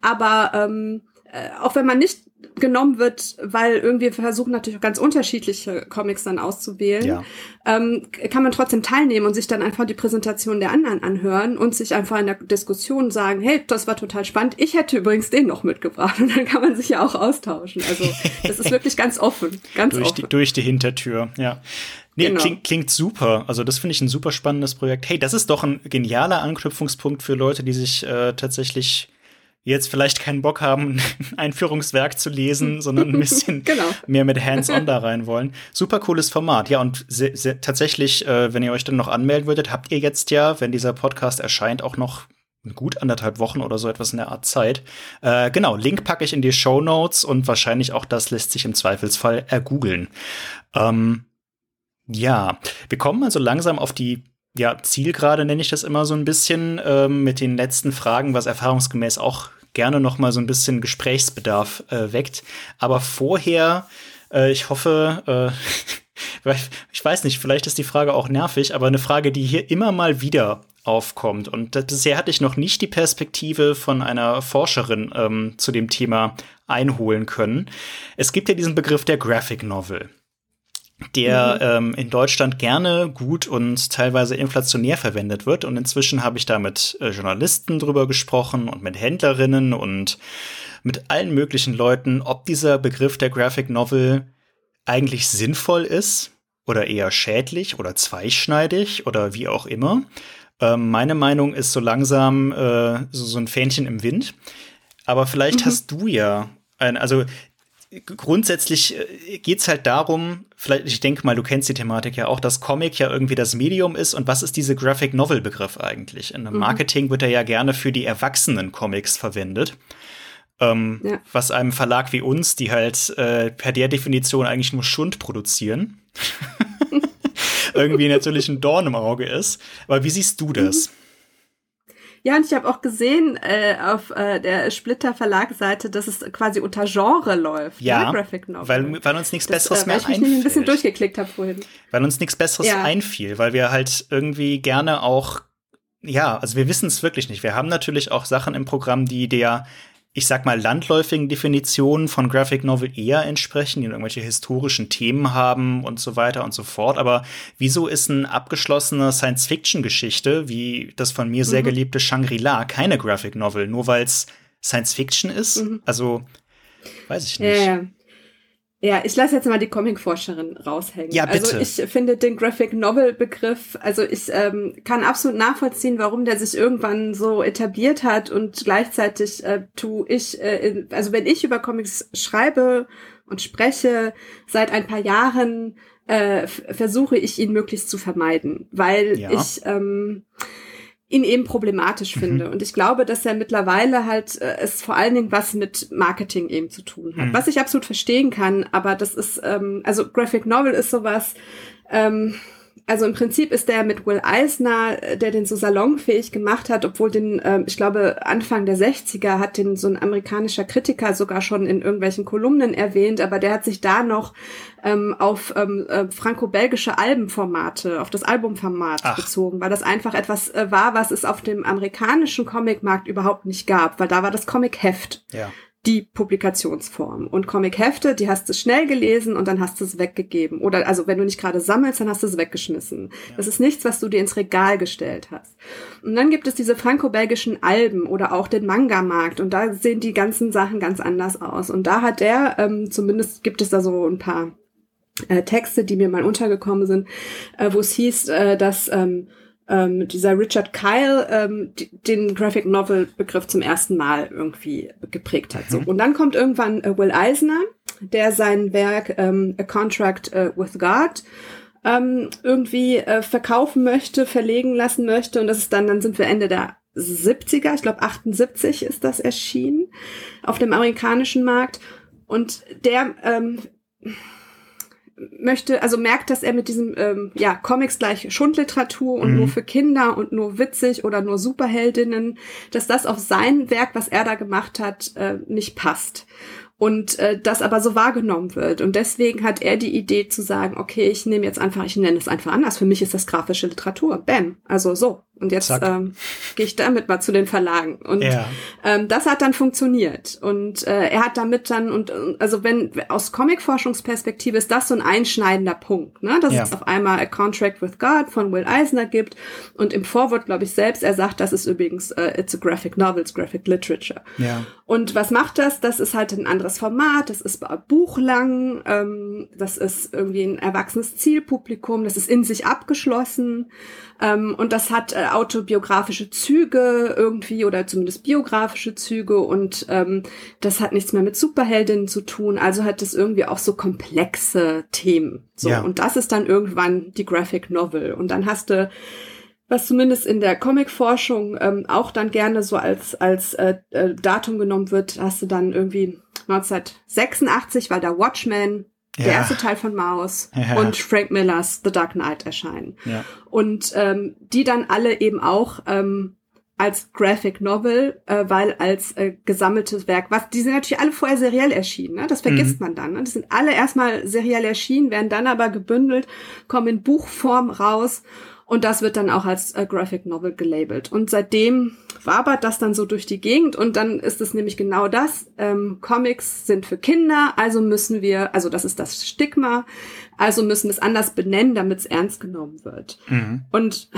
Aber ähm, äh, auch wenn man nicht genommen wird, weil irgendwie versuchen natürlich auch ganz unterschiedliche Comics dann auszuwählen, ja. ähm, kann man trotzdem teilnehmen und sich dann einfach die Präsentation der anderen anhören und sich einfach in der Diskussion sagen, hey, das war total spannend, ich hätte übrigens den noch mitgebracht und dann kann man sich ja auch austauschen. Also das ist wirklich ganz offen, ganz durch offen. Die, durch die Hintertür, ja. Nee, genau. klingt, klingt super. Also das finde ich ein super spannendes Projekt. Hey, das ist doch ein genialer Anknüpfungspunkt für Leute, die sich äh, tatsächlich jetzt vielleicht keinen Bock haben, ein Einführungswerk zu lesen, sondern ein bisschen genau. mehr mit Hands-on da rein wollen. Super cooles Format. Ja, und tatsächlich, äh, wenn ihr euch dann noch anmelden würdet, habt ihr jetzt ja, wenn dieser Podcast erscheint, auch noch gut anderthalb Wochen oder so etwas in der Art Zeit. Äh, genau, Link packe ich in die Show Notes und wahrscheinlich auch das lässt sich im Zweifelsfall ergoogeln. Ähm, ja, wir kommen also langsam auf die ja, Zielgerade nenne ich das immer so ein bisschen ähm, mit den letzten Fragen, was erfahrungsgemäß auch gerne noch mal so ein bisschen Gesprächsbedarf äh, weckt. Aber vorher, äh, ich hoffe, äh, ich weiß nicht, vielleicht ist die Frage auch nervig, aber eine Frage, die hier immer mal wieder aufkommt. Und bisher hatte ich noch nicht die Perspektive von einer Forscherin ähm, zu dem Thema einholen können. Es gibt ja diesen Begriff der Graphic Novel der mhm. ähm, in Deutschland gerne gut und teilweise inflationär verwendet wird. Und inzwischen habe ich da mit äh, Journalisten drüber gesprochen und mit Händlerinnen und mit allen möglichen Leuten, ob dieser Begriff der Graphic Novel eigentlich sinnvoll ist oder eher schädlich oder zweischneidig oder wie auch immer. Ähm, meine Meinung ist so langsam äh, so, so ein Fähnchen im Wind. Aber vielleicht mhm. hast du ja ein, also grundsätzlich äh, geht's halt darum, vielleicht, ich denke mal, du kennst die Thematik ja auch, dass Comic ja irgendwie das Medium ist und was ist diese Graphic Novel Begriff eigentlich? In einem mhm. Marketing wird er ja gerne für die erwachsenen Comics verwendet. Ähm, ja. Was einem Verlag wie uns, die halt äh, per der Definition eigentlich nur Schund produzieren, irgendwie natürlich ein Dorn im Auge ist. Aber wie siehst du das? Ja, und ich habe auch gesehen äh, auf äh, der Splitter Verlagsseite, dass es quasi unter Genre läuft. Ne? Ja, ne? Graphic Novel. Weil, weil uns nichts Besseres das, äh, mehr einfiel. Weil ich mich ein bisschen durchgeklickt habe vorhin. Weil uns nichts Besseres ja. einfiel, weil wir halt irgendwie gerne auch ja, also wir wissen es wirklich nicht. Wir haben natürlich auch Sachen im Programm, die der ich sag mal, landläufigen Definitionen von Graphic Novel eher entsprechen, die irgendwelche historischen Themen haben und so weiter und so fort. Aber wieso ist eine abgeschlossene Science-Fiction-Geschichte, wie das von mir sehr mhm. geliebte Shangri-La, keine Graphic Novel, nur weil es Science-Fiction ist? Mhm. Also Weiß ich nicht. Ja, ja. Ja, ich lasse jetzt mal die Comic-Forscherin raushängen. Ja, bitte. Also ich finde den Graphic Novel-Begriff, also ich ähm, kann absolut nachvollziehen, warum der sich irgendwann so etabliert hat und gleichzeitig äh, tu ich, äh, also wenn ich über Comics schreibe und spreche, seit ein paar Jahren äh, versuche ich ihn möglichst zu vermeiden, weil Ja. ich ähm, ihn eben problematisch Mhm. finde. Und ich glaube, dass er mittlerweile halt äh, es vor allen Dingen was mit Marketing eben zu tun hat. Mhm. Was ich absolut verstehen kann, aber das ist, ähm, also Graphic Novel ist sowas, ähm, also im Prinzip ist der mit Will Eisner, äh, der den so salonfähig gemacht hat, obwohl den, ähm, ich glaube, Anfang der 60er hat den so ein amerikanischer Kritiker sogar schon in irgendwelchen Kolumnen erwähnt, aber der hat sich da noch ähm, auf ähm, äh, franco-belgische Albenformate, auf das Albumformat Ach. bezogen, weil das einfach etwas äh, war, was es auf dem amerikanischen Comicmarkt überhaupt nicht gab, weil da war das Comic-Heft Ja. Die Publikationsform. Und Comic-Hefte, die hast du schnell gelesen und dann hast du es weggegeben. Oder also wenn du nicht gerade sammelst, dann hast du es weggeschmissen. Das ist nichts, was du dir ins Regal gestellt hast. Und dann gibt es diese franco-belgischen Alben oder auch den Manga-Markt. Und da sehen die ganzen Sachen ganz anders aus. Und da hat der, ähm, zumindest gibt es da so ein paar äh, Texte, die mir mal untergekommen sind, äh, wo es hieß, äh, dass ähm, ähm, dieser Richard Kyle ähm, den Graphic Novel Begriff zum ersten Mal irgendwie geprägt hat. So. Und dann kommt irgendwann äh, Will Eisner, der sein Werk ähm, A Contract äh, with God ähm, irgendwie äh, verkaufen möchte, verlegen lassen möchte. Und das ist dann, dann sind wir Ende der 70er, ich glaube 78 ist das erschienen auf dem amerikanischen Markt. Und der ähm, möchte, also merkt, dass er mit diesem, ähm, ja, Comics gleich Schundliteratur und Mhm. nur für Kinder und nur witzig oder nur Superheldinnen, dass das auf sein Werk, was er da gemacht hat, äh, nicht passt. Und äh, das aber so wahrgenommen wird. Und deswegen hat er die Idee zu sagen, okay, ich nehme jetzt einfach, ich nenne es einfach anders. Für mich ist das grafische Literatur. Bam. Also so. Und jetzt Zack. ähm, gehe ich damit mal zu den Verlagen. Und Ja. ähm, das hat dann funktioniert. Und äh, er hat damit dann, und und also wenn aus Comic-Forschungsperspektive ist das so ein einschneidender Punkt, ne? dass Ja. es auf einmal A Contract with God von Will Eisner gibt. Und im Vorwort, glaube ich, selbst, er sagt, das ist übrigens, äh, it's a graphic novel, it's graphic literature. Ja. Und was macht das? Das ist halt ein anderes Format, das ist buchlang, ähm, das ist irgendwie ein erwachsenes Zielpublikum, das ist in sich abgeschlossen ähm, und das hat äh, autobiografische Züge irgendwie oder zumindest biografische Züge und ähm, das hat nichts mehr mit Superheldinnen zu tun, also hat es irgendwie auch so komplexe Themen. So, Ja. und das ist dann irgendwann die Graphic Novel. Und dann hast du was zumindest in der Comicforschung ähm, auch dann gerne so als, als äh, äh, Datum genommen wird, hast du dann irgendwie 1986, weil da Watchmen, der Ja. erste Teil von Maus Ja. und Frank Millers The Dark Knight erscheinen. Ja. Und ähm, die dann alle eben auch ähm, als Graphic Novel, äh, weil als äh, gesammeltes Werk, was die sind natürlich alle vorher seriell erschienen, ne? das vergisst man dann. Ne? Die sind alle erstmal seriell erschienen, werden dann aber gebündelt, kommen in Buchform raus und das wird dann auch als äh, Graphic Novel gelabelt. Und seitdem wabert das dann so durch die Gegend und dann ist es nämlich genau das. Ähm, Comics sind für Kinder, also müssen wir, also das ist das Stigma, also müssen wir es anders benennen, damit es ernst genommen wird. Mhm. Und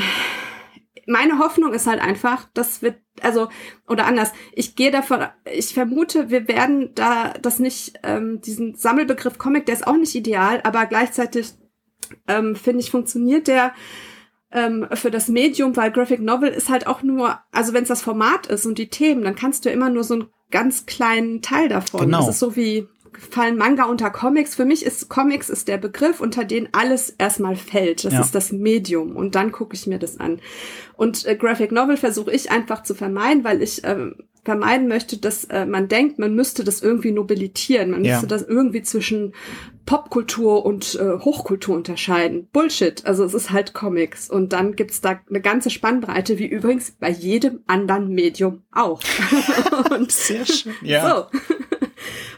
meine Hoffnung ist halt einfach, dass wir, also, oder anders, ich gehe davon, ich vermute, wir werden da das nicht, ähm, diesen Sammelbegriff Comic, der ist auch nicht ideal, aber gleichzeitig, ähm, finde ich, funktioniert der ähm, für das Medium, weil Graphic Novel ist halt auch nur, also wenn es das Format ist und die Themen, dann kannst du immer nur so einen ganz kleinen Teil davon. Genau. Das ist so wie fallen Manga unter Comics. Für mich ist Comics ist der Begriff, unter den alles erstmal fällt. Das Ja. ist das Medium und dann gucke ich mir das an. Und äh, Graphic Novel versuche ich einfach zu vermeiden, weil ich ähm, vermeiden möchte, dass äh, man denkt, man müsste das irgendwie nobilitieren. Man Ja. müsste das irgendwie zwischen Popkultur und äh, Hochkultur unterscheiden. Bullshit. Also es ist halt Comics. Und dann gibt's da eine ganze Spannbreite, wie übrigens bei jedem anderen Medium auch. und Sehr schön. Ja. so.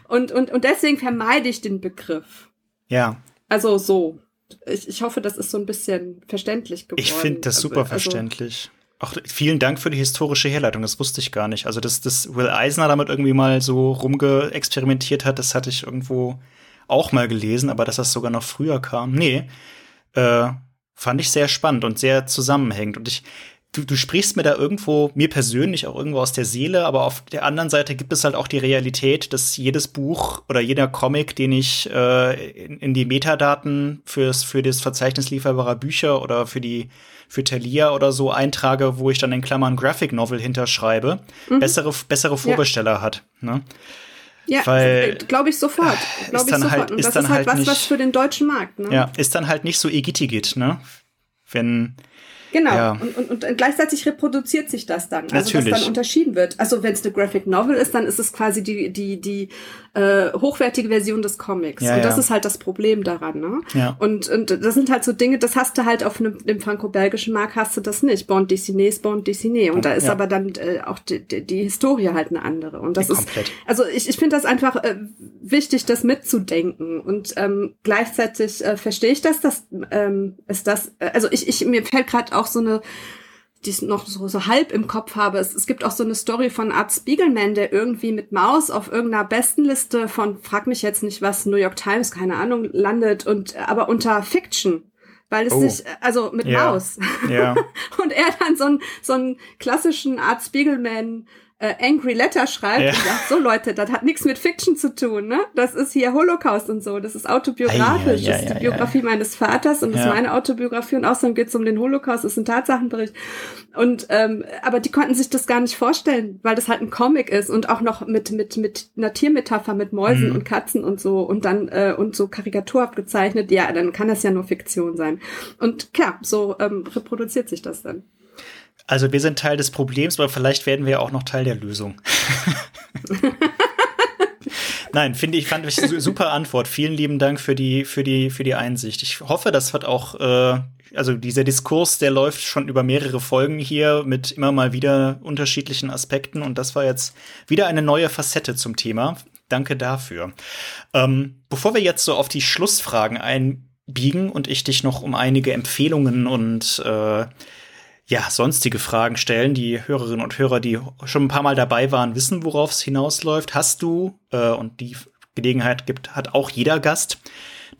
Und, und, und deswegen vermeide ich den Begriff. Ja. Also so. Ich, ich hoffe, das ist so ein bisschen verständlich geworden. Ich finde das super Also, verständlich. Auch vielen Dank für die historische Herleitung, das wusste ich gar nicht. Also, dass, dass Will Eisner damit irgendwie mal so rumgeexperimentiert hat, das hatte ich irgendwo auch mal gelesen, aber dass das sogar noch früher kam. Nee, äh, fand ich sehr spannend und sehr zusammenhängend. Und ich, du, du sprichst mir da irgendwo, mir persönlich auch irgendwo aus der Seele, aber auf der anderen Seite gibt es halt auch die Realität, dass jedes Buch oder jeder Comic, den ich äh, in, in die Metadaten fürs, für das Verzeichnis lieferbarer Bücher oder für die für Thalia oder so eintrage, wo ich dann in Klammern Graphic Novel hinterschreibe, mhm. bessere, bessere Vorbesteller ja. hat. Ne? Ja, äh, glaube ich sofort. Glaube ich sofort. Halt, Und das ist, ist halt, halt was, nicht, was für den deutschen Markt. Ne? Ja, ist dann halt nicht so Egitigit, ne? Wenn Genau. Ja. Und, und, und gleichzeitig reproduziert sich das dann. Also Natürlich. dass dann unterschieden wird. Also wenn es eine Graphic Novel ist, dann ist es quasi die, die, die äh, hochwertige Version des Comics. Ja, und das ja. ist halt das Problem daran. Ne? Ja. Und, und das sind halt so Dinge, das hast du halt auf einem, dem franco-belgischen Markt hast du das nicht. Bond Dessiné ist Bond Dessiné. Und da ist aber dann äh, auch die, die, die Historie halt eine andere. Und das ist, komplett. also ich, ich finde das einfach äh, wichtig, das mitzudenken. Und ähm, gleichzeitig äh, verstehe ich das, dass ähm, ist das, äh, also ich, ich mir fällt gerade auch so eine die ich noch so, so halb im Kopf habe. Es, es gibt auch so eine Story von Art Spiegelman, der irgendwie mit Maus auf irgendeiner Bestenliste von, frag mich jetzt nicht was, New York Times, keine Ahnung, landet und aber unter Fiction. Weil es Oh. sich, also mit Ja. Maus. Ja. Und er dann so einen, so einen klassischen Art Spiegelman äh, Angry Letter schreibt Ja. und sagt, so Leute, das hat nichts mit Fiction zu tun, ne? Das ist hier Holocaust und so, das ist autobiografisch, Ei, ei, ei, das ist die Biografie meines Vaters und das ist meine Autobiografie und außerdem geht es um den Holocaust, das ist ein Tatsachenbericht. Und ähm, aber die konnten sich das gar nicht vorstellen, weil das halt ein Comic ist und auch noch mit mit mit einer Tiermetapher mit Mäusen Mhm. und Katzen und so und dann äh, und so karikaturhaft gezeichnet. Ja, dann kann das ja nur Fiktion sein. Und klar, so ähm, reproduziert sich das dann. Also wir sind Teil des Problems, aber vielleicht werden wir auch noch Teil der Lösung. Nein, finde ich, fand ich su- super Antwort. Vielen lieben Dank für die, für die, für die Einsicht. Ich hoffe, das hat auch, äh, also dieser Diskurs, der läuft schon über mehrere Folgen hier mit immer mal wieder unterschiedlichen Aspekten und das war jetzt wieder eine neue Facette zum Thema. Danke dafür. Ähm, bevor wir jetzt so auf die Schlussfragen einbiegen und ich dich noch um einige Empfehlungen und äh, ja, sonstige Fragen stellen. Die Hörerinnen und Hörer, die schon ein paar Mal dabei waren, wissen, worauf es hinausläuft. Hast du, äh, und die Gelegenheit gibt, hat auch jeder Gast,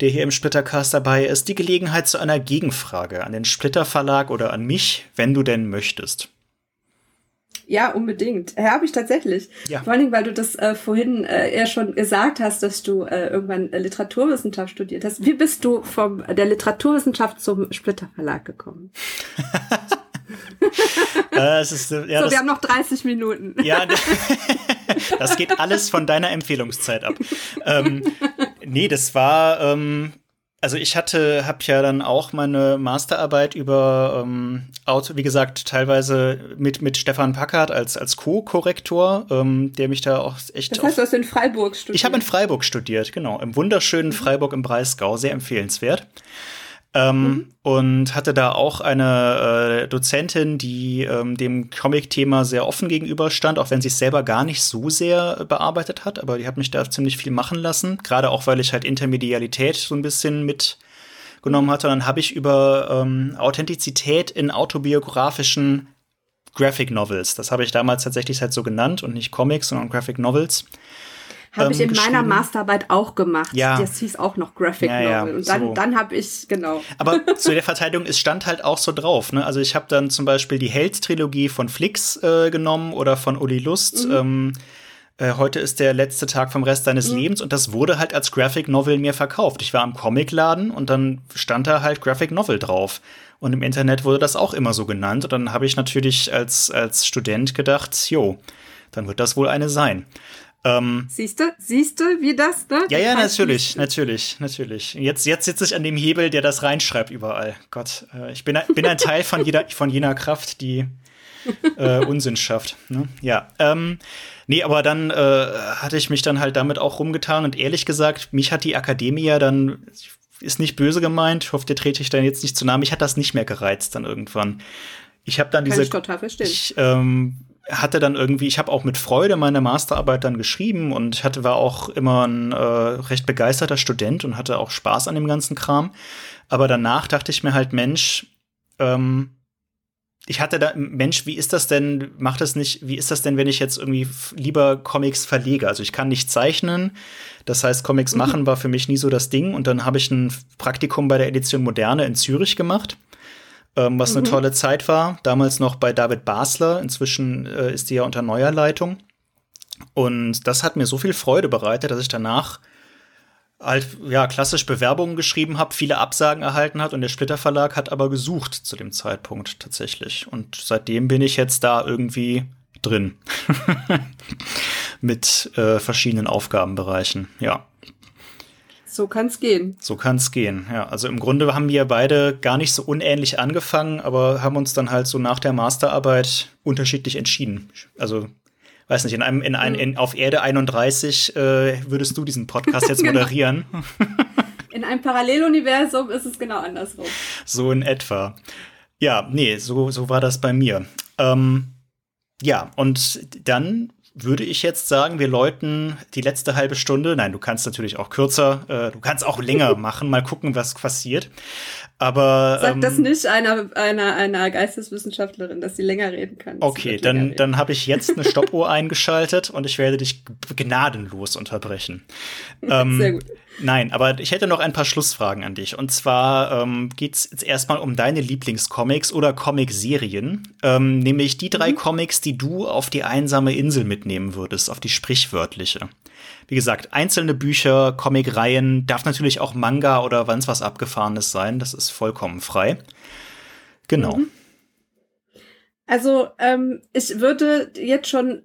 der hier im Splittercast dabei ist, die Gelegenheit zu einer Gegenfrage an den Splitter Verlag oder an mich, wenn du denn möchtest. Ja, unbedingt. Ja, habe ich tatsächlich. Ja. Vor allen Dingen, weil du das äh, vorhin äh, eher schon gesagt hast, dass du äh, irgendwann äh, Literaturwissenschaft studiert hast. Wie bist du vom der Literaturwissenschaft zum Splitter Verlag gekommen? äh, ist, äh, ja, so, das, wir haben noch 30 Minuten. Ja, das geht alles von deiner Empfehlungszeit ab. Ähm, nee, das war, ähm, also ich hatte, habe ja dann auch meine Masterarbeit über ähm, Auto, wie gesagt, teilweise mit mit Stefan Packard als als Co-Korrektor, ähm, der mich da auch echt. Das heißt, du hast in Freiburg studiert. ich habe in Freiburg studiert, genau, im wunderschönen Freiburg im Breisgau, sehr empfehlenswert. Ähm, Und hatte da auch eine äh, Dozentin, die ähm, dem Comic-Thema sehr offen gegenüberstand, auch wenn sie es selber gar nicht so sehr bearbeitet hat. Aber die hat mich da ziemlich viel machen lassen. Gerade auch, weil ich halt Intermedialität so ein bisschen mitgenommen hatte. Und dann habe ich über ähm, Authentizität in autobiografischen Graphic Novels, das habe ich damals tatsächlich halt so genannt und nicht Comics, sondern Graphic Novels. Habe ich ähm, in meiner geschrieben. Masterarbeit auch gemacht. Ja. Das hieß auch noch Graphic Ja, ja, Novel. Und dann, so. dann habe ich, genau. Aber zu der Verteidigung, es stand halt auch so drauf. Ne? Also ich habe dann zum Beispiel die Held-Trilogie von Flix äh, genommen oder von Uli Lust. Ähm, äh, heute ist der letzte Tag vom Rest deines Lebens und das wurde halt als Graphic Novel mir verkauft. Ich war im Comicladen und dann stand da halt Graphic Novel drauf. Und im Internet wurde das auch immer so genannt. Und dann habe ich natürlich als, als Student gedacht, jo, dann wird das wohl eine sein. Ähm, Siehst du, siehst du, wie das, ne? ja, ja, natürlich, natürlich, natürlich. Jetzt, jetzt sitze ich an dem Hebel, der das reinschreibt überall. Gott, äh, ich bin, ein- bin ein Teil von, jeder, von jener Kraft, die äh, Unsinn schafft. Ne? Ja, ähm, nee, aber dann äh, hatte ich mich dann halt damit auch rumgetan und ehrlich gesagt, mich hat die Akademie ja dann, ist nicht böse gemeint, ich hoffe, dir trete ich dann jetzt nicht zu nahe, mich hat das nicht mehr gereizt dann irgendwann. Ich habe dann Kann diese ich total verstehen. ich ähm, hatte dann irgendwie, ich habe auch mit Freude meine Masterarbeit dann geschrieben und hatte war auch immer ein äh, recht begeisterter Student und hatte auch Spaß an dem ganzen Kram. Aber danach dachte ich mir halt, Mensch, ähm, ich hatte da, Mensch, wie ist das denn, macht das nicht, wie ist das denn, wenn ich jetzt irgendwie lieber Comics verlege? Also ich kann nicht zeichnen, das heißt, Comics Mhm. machen war für mich nie so das Ding und dann habe ich ein Praktikum bei der Edition Moderne in Zürich gemacht ähm, was mhm. eine tolle Zeit war. Damals noch bei David Basler. Inzwischen äh, ist die ja unter neuer Leitung. Und das hat mir so viel Freude bereitet, dass ich danach halt, ja, klassisch Bewerbungen geschrieben habe, viele Absagen erhalten hat und der Splitter Verlag hat aber gesucht zu dem Zeitpunkt tatsächlich. Und seitdem bin ich jetzt da irgendwie drin. Mit äh, verschiedenen Aufgabenbereichen, ja. So kann's gehen. So kann's gehen, ja. Also im Grunde haben wir beide gar nicht so unähnlich angefangen, aber haben uns dann halt so nach der Masterarbeit unterschiedlich entschieden. Also weiß nicht, in einem, in ein, in, auf Erde 31 äh, würdest du diesen Podcast jetzt genau. moderieren. in einem Paralleluniversum ist es genau andersrum. So in etwa. Ja, nee, so, so war das bei mir. Ähm, ja, und dann würde ich jetzt sagen, wir läuten die letzte halbe Stunde. Nein, du kannst natürlich auch kürzer, äh, du kannst auch länger machen, mal gucken, was passiert. Aber sag ähm, das nicht einer einer einer Geisteswissenschaftlerin, dass sie länger reden kann. Okay, dann dann habe ich jetzt eine Stoppuhr eingeschaltet und ich werde dich gnadenlos unterbrechen. ähm, Sehr gut. Nein, aber ich hätte noch ein paar Schlussfragen an dich. Und zwar ähm, geht es jetzt erstmal um deine Lieblingscomics oder Comicserien, ähm, nämlich die drei mhm. Comics, die du auf die einsame Insel mitnehmen würdest, auf die sprichwörtliche. Wie gesagt, einzelne Bücher, Comicreihen, darf natürlich auch Manga oder wanns was Abgefahrenes sein, das ist vollkommen frei. Genau. Mhm. Also ähm, ich würde jetzt schon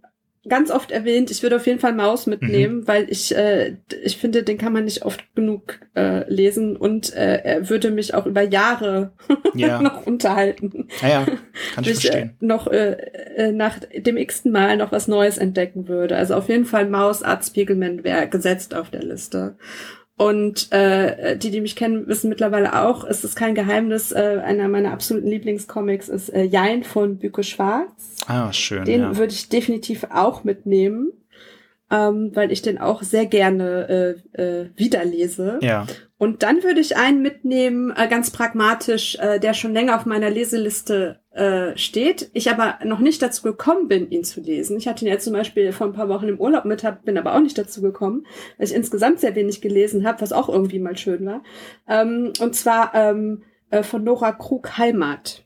ganz oft erwähnt, ich würde auf jeden Fall Maus mitnehmen, mhm. weil ich, äh, ich finde, den kann man nicht oft genug äh, lesen und äh, er würde mich auch über Jahre ja. noch unterhalten. Ja, ja. kann ich, ich äh, verstehen. noch äh, äh, nach dem x-ten Mal noch was Neues entdecken würde. Also auf jeden Fall Maus, Art Spiegelman wäre gesetzt auf der Liste. Und äh, die, die mich kennen, wissen mittlerweile auch, es ist kein Geheimnis, äh, einer meiner absoluten Lieblingscomics ist äh, Jein von Büke Schwarz. Ah, schön. Den ja. würde ich definitiv auch mitnehmen ähm, weil ich den auch sehr gerne äh, äh, wiederlese. Ja. Und dann würde ich einen mitnehmen, äh, ganz pragmatisch, äh, der schon länger auf meiner Leseliste äh, steht. Ich aber noch nicht dazu gekommen bin, ihn zu lesen. Ich hatte ihn jetzt zum Beispiel vor ein paar Wochen im Urlaub mit, hab, bin aber auch nicht dazu gekommen, weil ich insgesamt sehr wenig gelesen habe, was auch irgendwie mal schön war. Ähm, und zwar ähm, äh, von Nora Krug Heimat.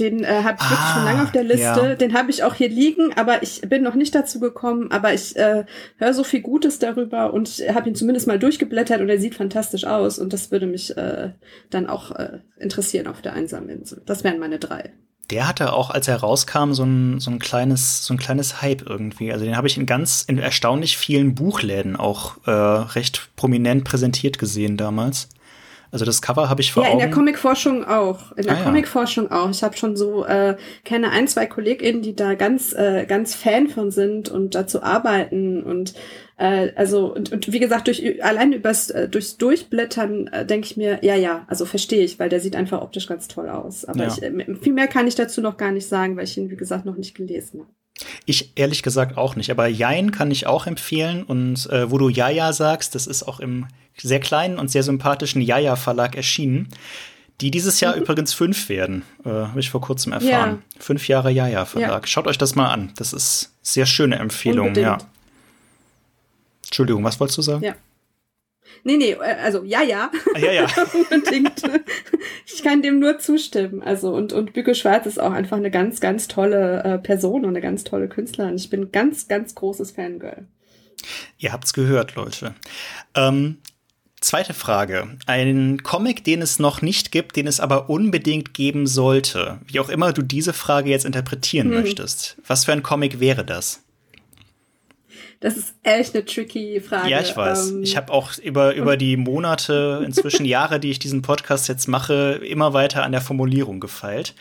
Den äh, habe ich ah, wirklich schon lange auf der Liste. Ja. Den habe ich auch hier liegen, aber ich bin noch nicht dazu gekommen. Aber ich äh, höre so viel Gutes darüber und habe ihn zumindest mal durchgeblättert und er sieht fantastisch aus. Und das würde mich äh, dann auch äh, interessieren auf der einsamen Insel. Das wären meine drei. Der hatte auch, als er rauskam, so ein, so ein kleines, so ein kleines Hype irgendwie. Also den habe ich in ganz, in erstaunlich vielen Buchläden auch äh, recht prominent präsentiert gesehen damals. Also das Cover habe ich vor ja, Augen. Ja, in der Comicforschung auch. In der ah, Comicforschung ja. auch. Ich habe schon so äh, kenne ein, zwei KollegInnen, die da ganz äh, ganz Fan von sind und dazu arbeiten und äh, also und, und wie gesagt durch allein übers äh, durchs Durchblättern äh, denke ich mir ja ja also verstehe ich, weil der sieht einfach optisch ganz toll aus. Aber ja. ich, äh, viel mehr kann ich dazu noch gar nicht sagen, weil ich ihn wie gesagt noch nicht gelesen habe. Ich ehrlich gesagt auch nicht, aber Jein kann ich auch empfehlen und äh, wo du Jaja sagst, das ist auch im sehr kleinen und sehr sympathischen Jaja Verlag erschienen, die dieses Jahr mhm. übrigens fünf werden, äh, habe ich vor kurzem erfahren. Ja. Fünf Jahre Jaja Verlag. Ja. Schaut euch das mal an. Das ist sehr schöne Empfehlung, Unbedingt. ja. Entschuldigung, was wolltest du sagen? Ja. Nee, nee, äh, also ja, ja. Ah, ja, ja. Unbedingt. ich kann dem nur zustimmen. Also und und Büke Schwarz ist auch einfach eine ganz, ganz tolle äh, Person und eine ganz tolle Künstlerin. Ich bin ganz, ganz großes Fangirl. Ihr habt's gehört, Leute. Ähm, Zweite Frage. Ein Comic, den es noch nicht gibt, den es aber unbedingt geben sollte. Wie auch immer du diese Frage jetzt interpretieren hm. möchtest. Was für ein Comic wäre das? Das ist echt eine tricky Frage. Ja, ich weiß. Ähm, ich habe auch über, über die Monate, inzwischen Jahre, die ich diesen Podcast jetzt mache, immer weiter an der Formulierung gefeilt.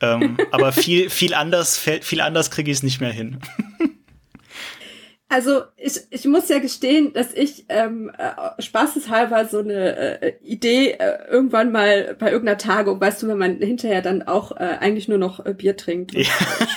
Ähm, aber viel, viel anders, viel anders kriege ich es nicht mehr hin. Also ich, ich muss ja gestehen, dass ich ähm, äh, spaßeshalber so eine äh, Idee äh, irgendwann mal bei irgendeiner Tagung, weißt du, wenn man hinterher dann auch äh, eigentlich nur noch äh, Bier trinkt und ja.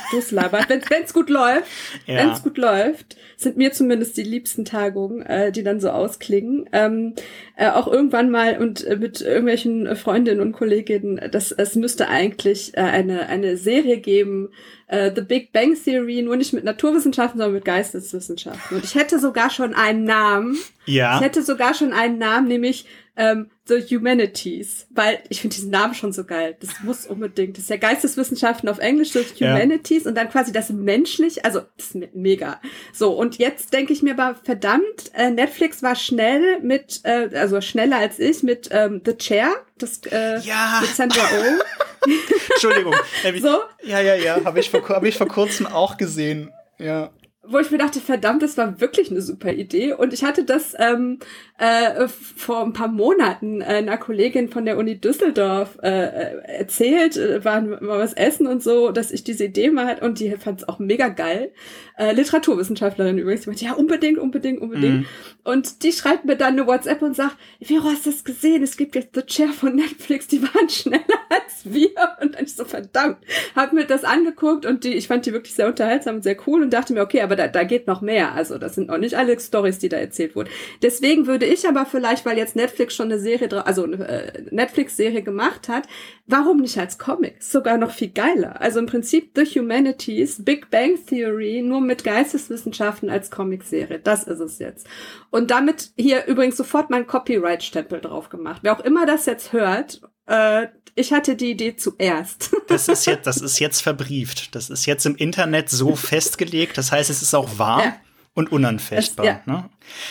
Stoß labert, wenn es gut läuft, ja. wenn es gut läuft, sind mir zumindest die liebsten Tagungen, äh, die dann so ausklingen. Ähm, äh, auch irgendwann mal und äh, mit irgendwelchen Freundinnen und Kolleginnen, dass es müsste eigentlich äh, eine eine Serie geben äh, The Big Bang Theory, nur nicht mit Naturwissenschaften, sondern mit Geisteswissenschaften. Und ich hätte sogar schon einen Namen. Ja. Ich hätte sogar schon einen Namen, nämlich ähm, the Humanities, weil ich finde diesen Namen schon so geil. Das muss unbedingt. Das ist ja Geisteswissenschaften auf Englisch, das Humanities ja. und dann quasi das menschlich, also das ist mega. So, und jetzt denke ich mir aber, verdammt, äh, Netflix war schnell mit, äh, also schneller als ich, mit ähm, The Chair, das äh, ja. mit Sandra Oh. Entschuldigung. so? Ja, ja, ja, habe ich, vor, hab ich vor kurzem auch gesehen. Ja wo ich mir dachte, verdammt, das war wirklich eine super Idee. Und ich hatte das ähm, äh, vor ein paar Monaten äh, einer Kollegin von der Uni Düsseldorf äh, äh erzählt, äh, waren mal was essen und so, dass ich diese Idee mal hatte und die fand es auch mega geil. Äh, Literaturwissenschaftlerin übrigens, die meinte, ja, unbedingt, unbedingt, unbedingt. Mhm. Und die schreibt mir dann eine WhatsApp und sagt, Vero, hast du das gesehen? Es gibt jetzt The Chair von Netflix, die waren schneller als wir. Und dann ich so, verdammt, hab mir das angeguckt und die, ich fand die wirklich sehr unterhaltsam und sehr cool und dachte mir, okay, aber da, da geht noch mehr. Also das sind auch nicht alle Stories, die da erzählt wurden. Deswegen würde ich aber vielleicht, weil jetzt Netflix schon eine Serie, also eine äh, Netflix-Serie gemacht hat, warum nicht als Comic? sogar noch viel geiler. Also im Prinzip The Humanities, Big Bang Theory, nur mit Geisteswissenschaften als Comicserie. Das ist es jetzt. Und damit hier übrigens sofort mein Copyright-Stempel drauf gemacht. Wer auch immer das jetzt hört, äh, ich hatte die Idee zuerst. Das ist jetzt, das ist jetzt verbrieft. Das ist jetzt im Internet so festgelegt. Das heißt, es ist auch wahr. Ja und unanfechtbar. Es, ja. Ne?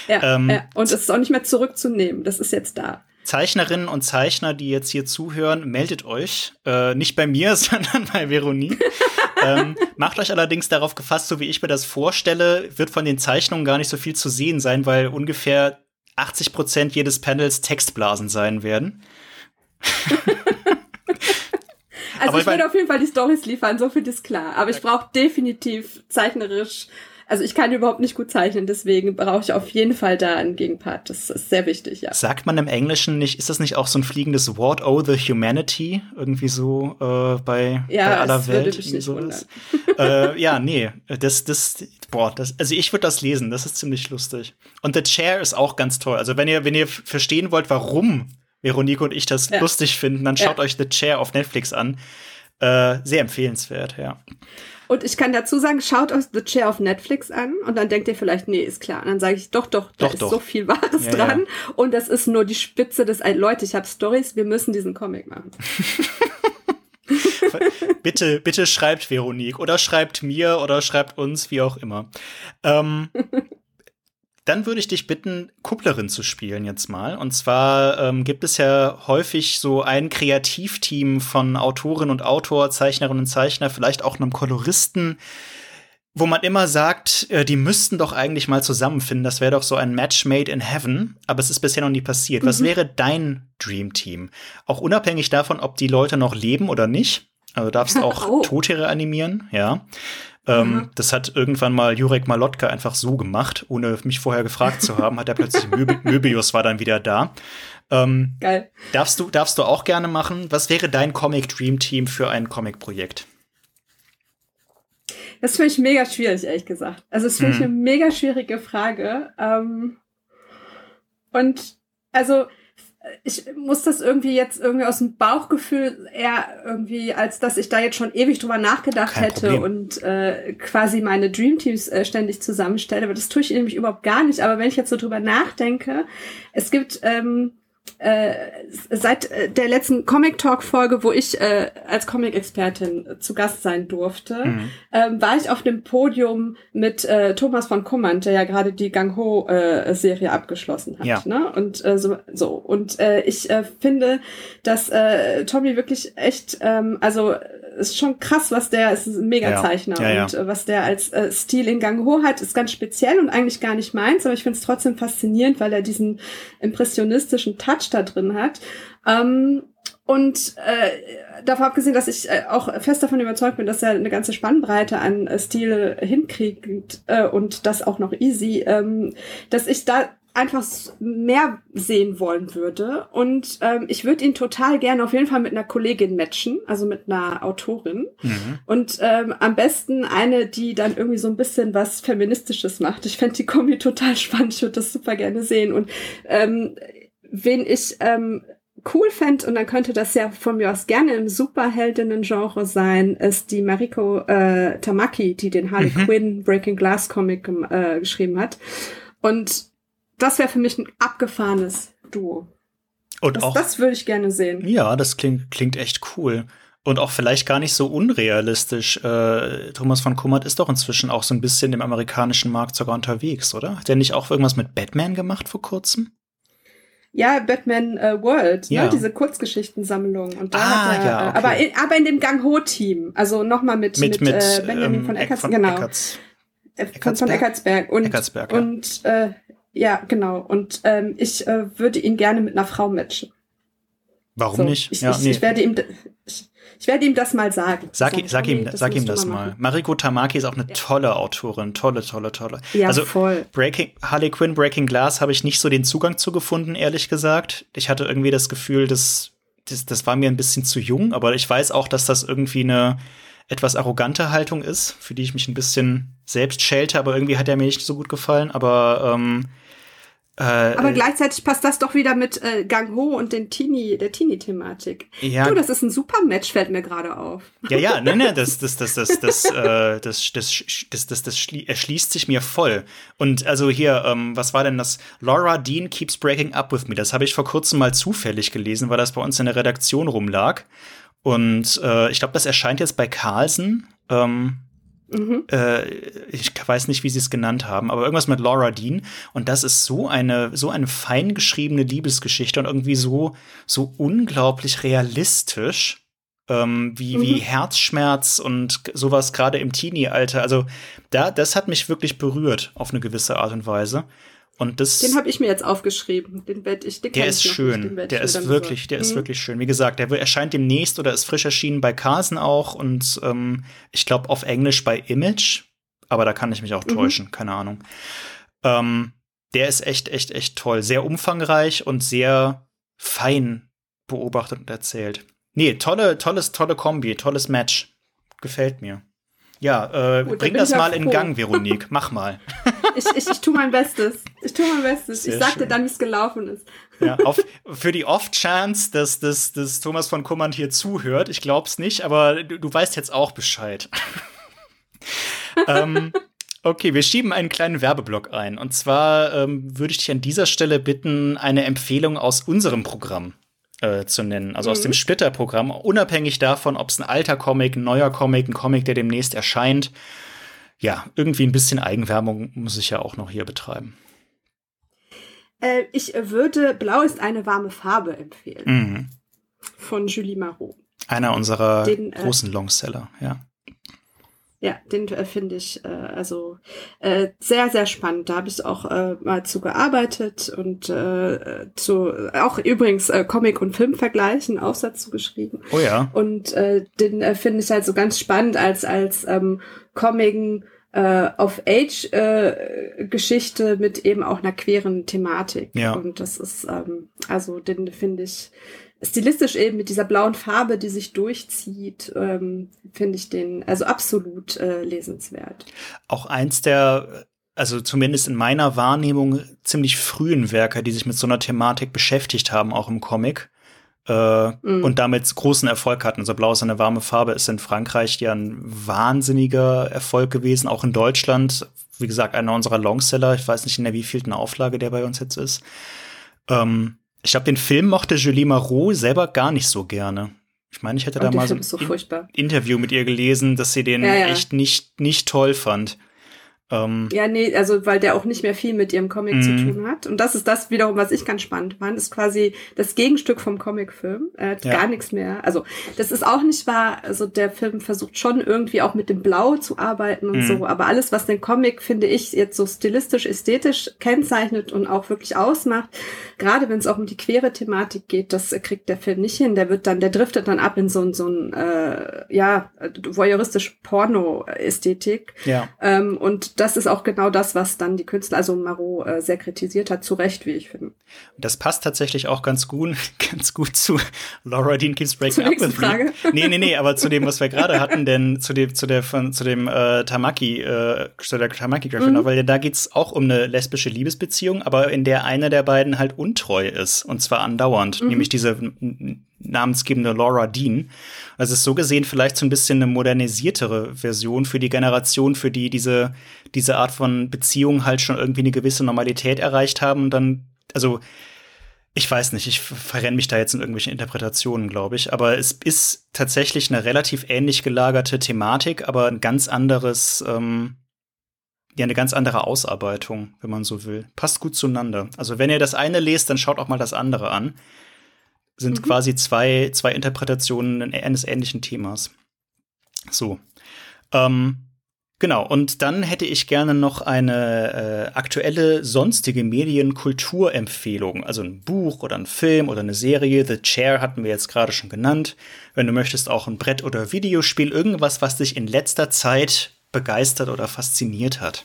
Ja, ähm, ja, und es ist auch nicht mehr zurückzunehmen. Das ist jetzt da. Zeichnerinnen und Zeichner, die jetzt hier zuhören, meldet euch. Äh, nicht bei mir, sondern bei Veronique. ähm, macht euch allerdings darauf gefasst, so wie ich mir das vorstelle, wird von den Zeichnungen gar nicht so viel zu sehen sein, weil ungefähr 80 Prozent jedes Panels Textblasen sein werden. also Aber ich würde auf jeden Fall die Stories liefern, so viel ist klar. Aber ich brauche definitiv zeichnerisch also ich kann überhaupt nicht gut zeichnen, deswegen brauche ich auf jeden Fall da einen Gegenpart. Das ist sehr wichtig, ja. Sagt man im Englischen nicht, ist das nicht auch so ein fliegendes Wort, oh the humanity, irgendwie so äh, bei, ja, bei aller Welt? Würde mich nicht sowas? äh, ja, nee, das, das, boah, das, also ich würde das lesen, das ist ziemlich lustig. Und The Chair ist auch ganz toll. Also wenn ihr, wenn ihr verstehen wollt, warum Veronique und ich das ja. lustig finden, dann schaut ja. euch The Chair auf Netflix an. Äh, sehr empfehlenswert, ja. Und ich kann dazu sagen, schaut euch The Chair auf Netflix an und dann denkt ihr vielleicht, nee, ist klar. Und dann sage ich, doch, doch, da doch, ist doch. so viel Wahres ja, dran. Ja. Und das ist nur die Spitze des, Leute, ich habe Stories, wir müssen diesen Comic machen. bitte, bitte schreibt Veronique oder schreibt mir oder schreibt uns, wie auch immer. Ähm, dann würde ich dich bitten, Kupplerin zu spielen jetzt mal. Und zwar ähm, gibt es ja häufig so ein Kreativteam von Autorin und Autor, Zeichnerinnen und Zeichner, vielleicht auch einem Koloristen, wo man immer sagt, äh, die müssten doch eigentlich mal zusammenfinden. Das wäre doch so ein Match made in heaven. Aber es ist bisher noch nie passiert. Mhm. Was wäre dein Dream Team? Auch unabhängig davon, ob die Leute noch leben oder nicht. Also darfst auch oh. Tote animieren, ja. Ähm, mhm. Das hat irgendwann mal Jurek Malotka einfach so gemacht, ohne mich vorher gefragt zu haben, hat er plötzlich Möb Möbius war dann wieder da. Ähm, Geil. Darfst du, darfst du auch gerne machen. Was wäre dein Comic Dream Team für ein Comic-Projekt? Das finde ich mega schwierig, ehrlich gesagt. Also, das finde ich mhm. eine mega schwierige Frage. Ähm, und also, ich muss das irgendwie jetzt irgendwie aus dem Bauchgefühl eher irgendwie, als dass ich da jetzt schon ewig drüber nachgedacht Kein hätte Problem. und äh, quasi meine Dreamteams äh, ständig zusammenstelle. Aber das tue ich nämlich überhaupt gar nicht. Aber wenn ich jetzt so drüber nachdenke, es gibt ähm, äh, seit äh, der letzten Comic Talk Folge, wo ich äh, als Comic-Expertin äh, zu Gast sein durfte, mhm. ähm, war ich auf dem Podium mit äh, Thomas von Kummand, der ja gerade die Gang Ho äh, Serie abgeschlossen hat. Ja. Ne? Und äh, so, so. Und äh, ich äh, finde, dass äh, Tommy wirklich echt, ähm, also ist schon krass, was der, ist ein Megazeichner ja. ja, ja. und äh, was der als äh, Stil in Gang Ho hat, ist ganz speziell und eigentlich gar nicht meins, aber ich finde es trotzdem faszinierend, weil er diesen impressionistischen Touch da drin hat. Ähm, und äh, davon abgesehen, dass ich äh, auch fest davon überzeugt bin, dass er eine ganze Spannbreite an äh, Stile hinkriegt äh, und das auch noch easy, ähm, dass ich da einfach mehr sehen wollen würde. Und ähm, ich würde ihn total gerne auf jeden Fall mit einer Kollegin matchen, also mit einer Autorin. Mhm. Und ähm, am besten eine, die dann irgendwie so ein bisschen was Feministisches macht. Ich fände die Kombi total spannend. Ich würde das super gerne sehen. Und ähm, wen ich ähm, cool fände, und dann könnte das ja von mir aus gerne im Superheldinnen-Genre sein, ist die Mariko äh, Tamaki, die den Harley mhm. Quinn Breaking Glass Comic äh, geschrieben hat. Und das wäre für mich ein abgefahrenes Duo. Und das, auch, das würde ich gerne sehen. Ja, das klingt, klingt echt cool. Und auch vielleicht gar nicht so unrealistisch. Äh, Thomas von Kummert ist doch inzwischen auch so ein bisschen im amerikanischen Markt sogar unterwegs, oder? Hat er nicht auch irgendwas mit Batman gemacht vor kurzem? Ja, Batman äh, World, ne? ja. Ne, diese Kurzgeschichtensammlung. Und da ah, hat er, ja, äh, okay. aber, in, aber in dem Gang Ho-Team. Also nochmal mit, mit, mit, äh, Benjamin ähm, von Eckerts, von genau. Eckerts. Äh, von, von Eckertsberg. Und, Eckertsberg, ja. und äh, ja, genau. Und ähm, ich äh, würde ihn gerne mit einer Frau matchen. Warum so, nicht? Ich, ja, ich, nee. ich werde ihm, ich, ich werde ihm das mal sagen. Sag, sag, sag ihm, das, sag ihm das mal. Mariko Tamaki ist auch eine ja. tolle Autorin. Tolle, tolle, tolle. Ja, also, voll. Breaking, Harley Quinn, Breaking Glass habe ich nicht so den Zugang zu gefunden, ehrlich gesagt. Ich hatte irgendwie das Gefühl, dass, das, das war mir ein bisschen zu jung, aber ich weiß auch, dass das irgendwie eine etwas arrogante Haltung ist, für die ich mich ein bisschen selbst schelte, aber irgendwie hat er mir nicht so gut gefallen. Aber ähm, äh, Aber gleichzeitig passt das doch wieder mit äh, Gang Ho und den Teenie, der Teenie-Thematik. Ja. Du, das ist ein super Match, fällt mir gerade auf. Ja, ja, ne, ne, das, das, das, das, das, äh, das, das, das, das, das erschließt sich mir voll. Und also hier, ähm, was war denn das? Laura Dean keeps breaking up with me. Das habe ich vor kurzem mal zufällig gelesen, weil das bei uns in der Redaktion rumlag. Und äh, ich glaube, das erscheint jetzt bei Carlsen. Ähm, Mhm. Äh, ich weiß nicht, wie sie es genannt haben, aber irgendwas mit Laura Dean. Und das ist so eine, so eine fein geschriebene Liebesgeschichte und irgendwie so, so unglaublich realistisch, ähm, wie, mhm. wie Herzschmerz und sowas gerade im Teenie-Alter. Also, da, das hat mich wirklich berührt auf eine gewisse Art und Weise. Und das, den habe ich mir jetzt aufgeschrieben. Den werde ich. Den der ist schön. Der ist wirklich, der mhm. ist wirklich schön. Wie gesagt, der erscheint demnächst oder ist frisch erschienen bei Carson auch und ähm, ich glaube auf Englisch bei Image. Aber da kann ich mich auch mhm. täuschen. Keine Ahnung. Ähm, der ist echt, echt, echt toll. Sehr umfangreich und sehr fein beobachtet und erzählt. Nee, tolle, tolles, tolle Kombi, tolles Match. Gefällt mir. Ja, äh, Gut, bring das mal in Gang, Veronique. Mach mal. Ich, ich, ich tue mein Bestes. Ich tue mein Bestes. Sehr ich sag dir dann, wie es gelaufen ist. Ja, auf, für die Off-Chance, dass, dass, dass Thomas von Kummern hier zuhört, ich glaub's nicht, aber du, du weißt jetzt auch Bescheid. ähm, okay, wir schieben einen kleinen Werbeblock ein. Und zwar ähm, würde ich dich an dieser Stelle bitten, eine Empfehlung aus unserem Programm äh, zu nennen. Also mhm. aus dem. Splitter-Programm, unabhängig davon, ob es ein alter Comic, ein neuer Comic, ein Comic, der demnächst erscheint. Ja, irgendwie ein bisschen Eigenwerbung muss ich ja auch noch hier betreiben. Äh, ich würde Blau ist eine warme Farbe empfehlen. Mhm. Von Julie Marot. Einer unserer Den, äh, großen Longseller, ja. Ja, den äh, finde ich äh, also äh, sehr, sehr spannend. Da habe ich auch äh, mal zu gearbeitet und äh, zu auch übrigens äh, Comic- und Filmvergleichen Aufsatz zu geschrieben. Oh ja. Und äh, den äh, finde ich halt so ganz spannend als als ähm, Comic äh, of Age äh, Geschichte mit eben auch einer queeren Thematik. Ja. Und das ist ähm, also den finde ich stilistisch eben mit dieser blauen Farbe, die sich durchzieht, ähm, finde ich den also absolut äh, lesenswert. Auch eins der also zumindest in meiner Wahrnehmung ziemlich frühen Werke, die sich mit so einer Thematik beschäftigt haben, auch im Comic. Äh, mm. Und damit großen Erfolg hatten. Also Blau ist eine warme Farbe ist in Frankreich ja ein wahnsinniger Erfolg gewesen, auch in Deutschland. Wie gesagt, einer unserer Longseller. Ich weiß nicht in der wievielten Auflage der bei uns jetzt ist. Ähm, ich glaube, den Film mochte Julie Marot selber gar nicht so gerne. Ich meine, ich hätte da mal so ein so Interview mit ihr gelesen, dass sie den ja, ja. echt nicht, nicht toll fand. Ähm, ja, nee, also weil der auch nicht mehr viel mit ihrem Comic zu mhm. tun hat. Und das ist das wiederum, was ich ganz spannend fand, ist quasi das Gegenstück vom Comicfilm. Er hat ja. gar nichts mehr. Also das ist auch nicht wahr. Also der Film versucht schon irgendwie auch mit dem Blau zu arbeiten und mhm. so. Aber alles, was den Comic, finde ich, jetzt so stilistisch, ästhetisch kennzeichnet und auch wirklich ausmacht, gerade wenn es auch um die queere Thematik geht, das kriegt der Film nicht hin. Der wird dann, der driftet dann ab in so, so ein, äh, ja, voyeuristische Porno-Ästhetik. Ja. Ähm, und das ist auch genau das, was dann die Künstler, also Marot, äh, sehr kritisiert hat, zu Recht, wie ich finde. Das passt tatsächlich auch ganz gut, ganz gut zu Laura Dean Keeps Breaking Up with Frage. Me. Nee, nee, nee, aber zu dem, was wir gerade hatten, denn zu dem, zu der, von, zu dem äh, Tamaki, äh, zu der Tamaki Graphic mhm. weil da geht's auch um eine lesbische Liebesbeziehung, aber in der einer der beiden halt untreu ist. Und zwar andauernd. Mhm. Nämlich diese namensgebende Laura Dean. Also es ist so gesehen vielleicht so ein bisschen eine modernisiertere Version für die Generation, für die diese, diese Art von Beziehung halt schon irgendwie eine gewisse Normalität erreicht haben und dann, also ich weiß nicht, ich verrenne mich da jetzt in irgendwelche Interpretationen, glaube ich. Aber es ist tatsächlich eine relativ ähnlich gelagerte Thematik, aber ein ganz anderes, ähm, ja, eine ganz andere Ausarbeitung, wenn man so will. Passt gut zueinander. Also wenn ihr das eine lest, dann schaut auch mal das andere an. Sind mhm. quasi zwei, zwei Interpretationen eines ähnlichen Themas. So. Ähm, Genau, und dann hätte ich gerne noch eine äh, aktuelle sonstige Medienkulturempfehlung, also ein Buch oder ein Film oder eine Serie. The Chair hatten wir jetzt gerade schon genannt. Wenn du möchtest, auch ein Brett- oder Videospiel, irgendwas, was dich in letzter Zeit begeistert oder fasziniert hat.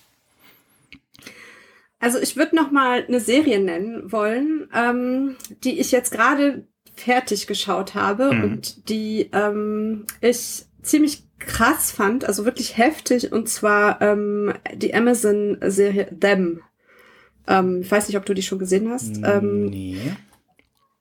Also ich würde noch mal eine Serie nennen wollen, ähm, die ich jetzt gerade fertig geschaut habe mhm. und die ähm, ich ziemlich krass fand, also wirklich heftig, und zwar ähm, die Amazon-Serie Them. Ähm, ich weiß nicht, ob du die schon gesehen hast. Ähm, nee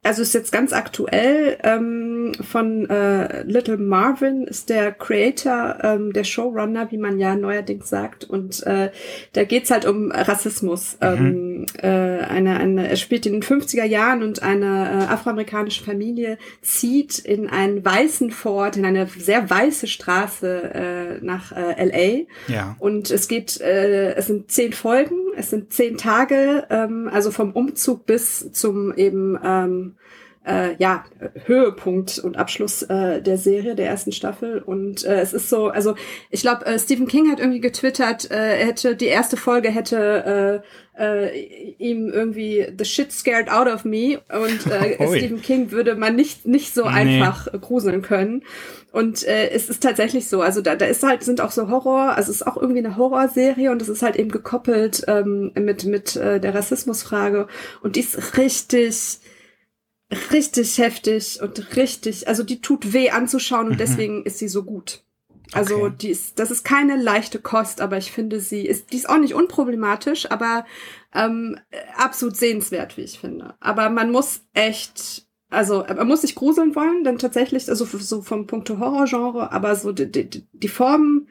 also ist jetzt ganz aktuell ähm, von äh, Little Marvin ist der Creator, ähm, der Showrunner, wie man ja neuerdings sagt. Und äh, da geht's halt um Rassismus. Mhm. Ähm, äh, eine, eine, er spielt in den 50er Jahren und eine äh, afroamerikanische Familie zieht in einen weißen Fort, in eine sehr weiße Straße äh, nach äh, LA. Ja. Und es geht, äh, es sind zehn Folgen, es sind zehn Tage, ähm, also vom Umzug bis zum eben ähm, äh, ja, Höhepunkt und Abschluss äh, der Serie, der ersten Staffel. Und äh, es ist so, also ich glaube, äh, Stephen King hat irgendwie getwittert, äh, er hätte die erste Folge hätte äh, äh, ihm irgendwie The Shit Scared Out of Me und äh, Stephen King würde man nicht nicht so nee. einfach gruseln können. Und äh, es ist tatsächlich so, also da, da ist halt, sind auch so Horror, also es ist auch irgendwie eine Horrorserie und es ist halt eben gekoppelt ähm, mit, mit äh, der Rassismusfrage und die ist richtig, richtig heftig und richtig, also die tut weh anzuschauen und mhm. deswegen ist sie so gut. Also okay. die ist, das ist keine leichte Kost, aber ich finde sie ist, die ist auch nicht unproblematisch, aber ähm, absolut sehenswert, wie ich finde. Aber man muss echt, also man muss sich gruseln wollen, denn tatsächlich, also so vom Punkto Horrorgenre, aber so die, die, die Formen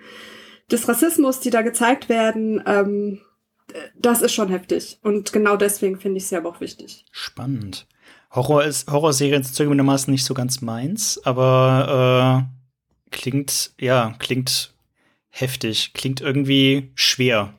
des Rassismus, die da gezeigt werden, ähm, das ist schon heftig. Und genau deswegen finde ich sie aber auch wichtig. Spannend. Horror ist, Horrorserien sind zugegebenermaßen nicht so ganz meins, aber äh, klingt, ja, klingt heftig, klingt irgendwie schwer.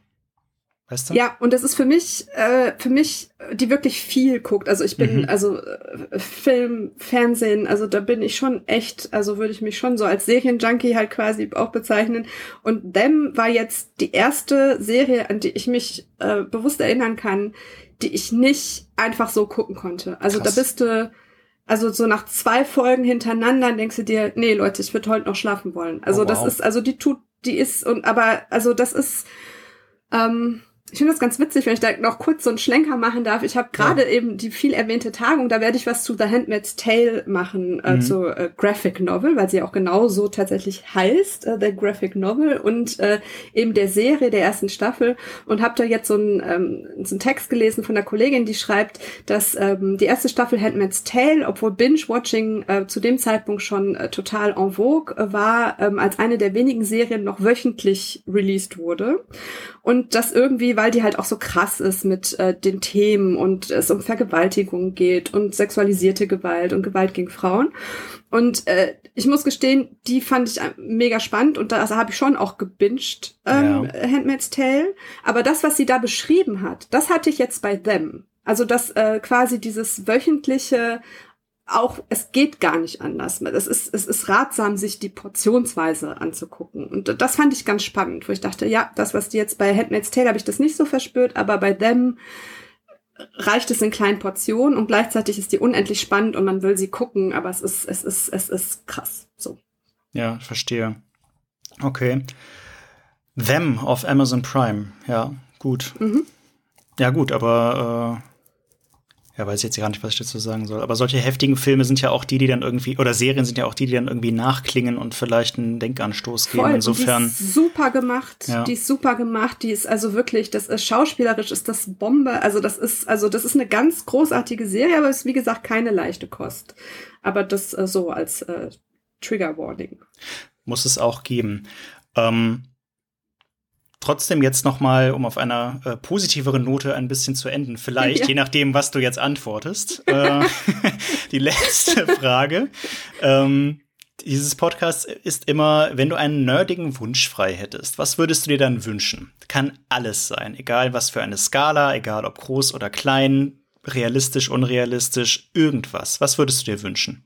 Weißt du? Ja, und das ist für mich, äh, für mich, die wirklich viel guckt. Also ich bin, mhm. also äh, Film, Fernsehen, also da bin ich schon echt, also würde ich mich schon so als Serienjunkie halt quasi auch bezeichnen. Und Them war jetzt die erste Serie, an die ich mich äh, bewusst erinnern kann, die ich nicht einfach so gucken konnte. Also Krass. da bist du, also so nach zwei Folgen hintereinander denkst du dir, nee, Leute, ich würde heute noch schlafen wollen. Also oh, wow. das ist, also die tut, die ist, und aber, also das ist, ähm, ich finde das ganz witzig, wenn ich da noch kurz so einen Schlenker machen darf. Ich habe gerade ja. eben die viel erwähnte Tagung, da werde ich was zu The Handmaid's Tale machen, äh, mhm. zu äh, Graphic Novel, weil sie auch genau so tatsächlich heißt, äh, The Graphic Novel und äh, eben der Serie der ersten Staffel und habe da jetzt so einen, ähm, so einen Text gelesen von einer Kollegin, die schreibt, dass ähm, die erste Staffel Handmaid's Tale, obwohl Binge-Watching äh, zu dem Zeitpunkt schon äh, total en vogue äh, war, ähm, als eine der wenigen Serien noch wöchentlich released wurde und das irgendwie, weil die halt auch so krass ist mit äh, den Themen und es um Vergewaltigung geht und sexualisierte Gewalt und Gewalt gegen Frauen. Und äh, ich muss gestehen, die fand ich äh, mega spannend und da also habe ich schon auch gebinged, ähm, ja. Handmaid's Tale. Aber das, was sie da beschrieben hat, das hatte ich jetzt bei Them. Also das äh, quasi dieses wöchentliche auch, es geht gar nicht anders. Es ist, es ist ratsam, sich die Portionsweise anzugucken. Und das fand ich ganz spannend, wo ich dachte, ja, das, was die jetzt bei Handmaid's Tale habe ich das nicht so verspürt, aber bei Them reicht es in kleinen Portionen und gleichzeitig ist die unendlich spannend und man will sie gucken, aber es ist, es ist, es ist krass. So. Ja, verstehe. Okay. Them auf Amazon Prime, ja, gut. Mhm. Ja, gut, aber äh ja, weiß ich jetzt gar nicht, was ich dazu sagen soll. Aber solche heftigen Filme sind ja auch die, die dann irgendwie, oder Serien sind ja auch die, die dann irgendwie nachklingen und vielleicht einen Denkanstoß geben. Voll, Insofern. Die ist super gemacht. Ja. Die ist super gemacht. Die ist also wirklich, das ist schauspielerisch, ist das Bombe. Also das ist, also das ist eine ganz großartige Serie, aber ist wie gesagt keine leichte Kost. Aber das äh, so als äh, Trigger Warning. Muss es auch geben. Ähm, trotzdem jetzt noch mal, um auf einer äh, positiveren Note ein bisschen zu enden, vielleicht, ja. je nachdem, was du jetzt antwortest, äh, die letzte Frage. Ähm, dieses Podcast ist immer, wenn du einen nerdigen Wunsch frei hättest, was würdest du dir dann wünschen? Kann alles sein, egal was für eine Skala, egal ob groß oder klein, realistisch, unrealistisch, irgendwas. Was würdest du dir wünschen?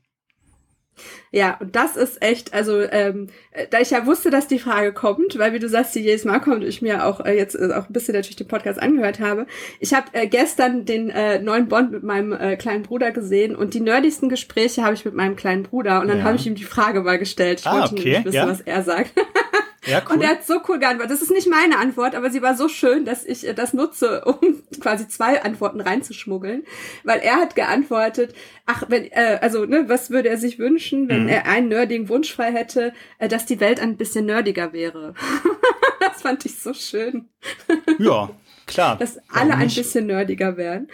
Ja, und das ist echt, also ähm, da ich ja wusste, dass die Frage kommt, weil wie du sagst, die jedes Mal kommt, ich mir auch äh, jetzt äh, auch ein bisschen natürlich den Podcast angehört habe. Ich habe äh, gestern den äh, neuen Bond mit meinem äh, kleinen Bruder gesehen und die nerdigsten Gespräche habe ich mit meinem kleinen Bruder und dann ja. habe ich ihm die Frage mal gestellt. Ich ah, wollte okay. nicht wissen, ja. was er sagt. Ja, cool. Und er hat so cool geantwortet. Das ist nicht meine Antwort, aber sie war so schön, dass ich äh, das nutze, um quasi zwei Antworten reinzuschmuggeln. Weil er hat geantwortet, ach, wenn, äh, also, ne, was würde er sich wünschen, wenn mhm. er einen nerdigen Wunsch frei hätte, äh, dass die Welt ein bisschen nerdiger wäre. das fand ich so schön. Ja, klar. Dass alle ein bisschen nerdiger wären.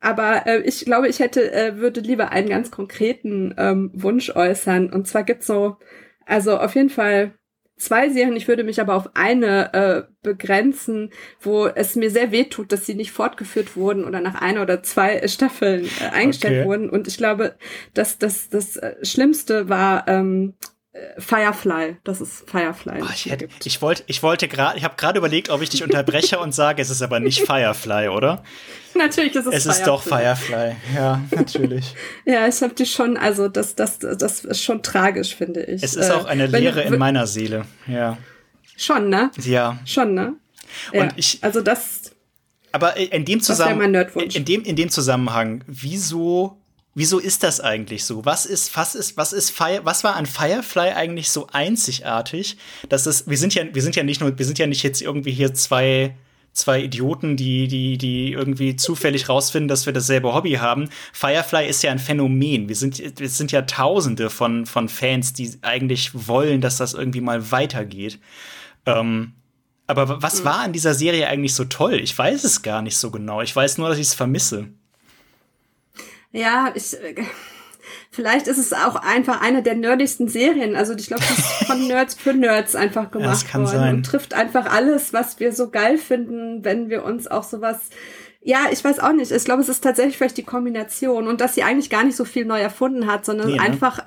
Aber äh, ich glaube, ich hätte, äh, würde lieber einen ganz konkreten ähm, Wunsch äußern. Und zwar gibt's so, also auf jeden Fall zwei Serien. Ich würde mich aber auf eine äh, begrenzen, wo es mir sehr weh tut, dass sie nicht fortgeführt wurden oder nach einer oder zwei Staffeln äh, eingestellt okay. wurden. Und ich glaube, dass das das äh, Schlimmste war ähm, äh, Firefly, das ist Firefly. Oh, ich, hätte, ich wollte, ich wollte gerade, ich habe gerade überlegt, ob ich dich unterbreche und sage, es ist aber nicht Firefly, oder? natürlich ist es. Es Firefly. ist doch Firefly, ja, natürlich. ja, ich habe die schon, also das, das, das ist schon tragisch, finde ich. Es ist auch eine Leere in meiner Seele, ja. Schon, ne? Ja. Schon, ne? Und ja. ich. Also das. Aber in dem Zusammenhang, in dem, in dem Zusammenhang, wieso Wieso ist das eigentlich so? Was ist, was ist, was ist Fire, was war an Firefly eigentlich so einzigartig, dass es, wir sind ja, wir sind ja nicht nur, wir sind ja nicht jetzt irgendwie hier zwei, zwei Idioten, die, die, die irgendwie zufällig rausfinden, dass wir dasselbe Hobby haben. Firefly ist ja ein Phänomen. Wir sind, wir sind ja Tausende von, von Fans, die eigentlich wollen, dass das irgendwie mal weitergeht. Ähm, aber was hm. war an dieser Serie eigentlich so toll? Ich weiß es gar nicht so genau. Ich weiß nur, dass ich es vermisse. Ja, ich. Äh, vielleicht ist es auch einfach eine der nerdigsten Serien. Also ich glaube, das ist von Nerds für Nerds einfach gemacht ja, das kann worden sein. und trifft einfach alles, was wir so geil finden, wenn wir uns auch sowas ja, ich weiß auch nicht. Ich glaube, es ist tatsächlich vielleicht die Kombination und dass sie eigentlich gar nicht so viel neu erfunden hat, sondern nee, ne? einfach äh,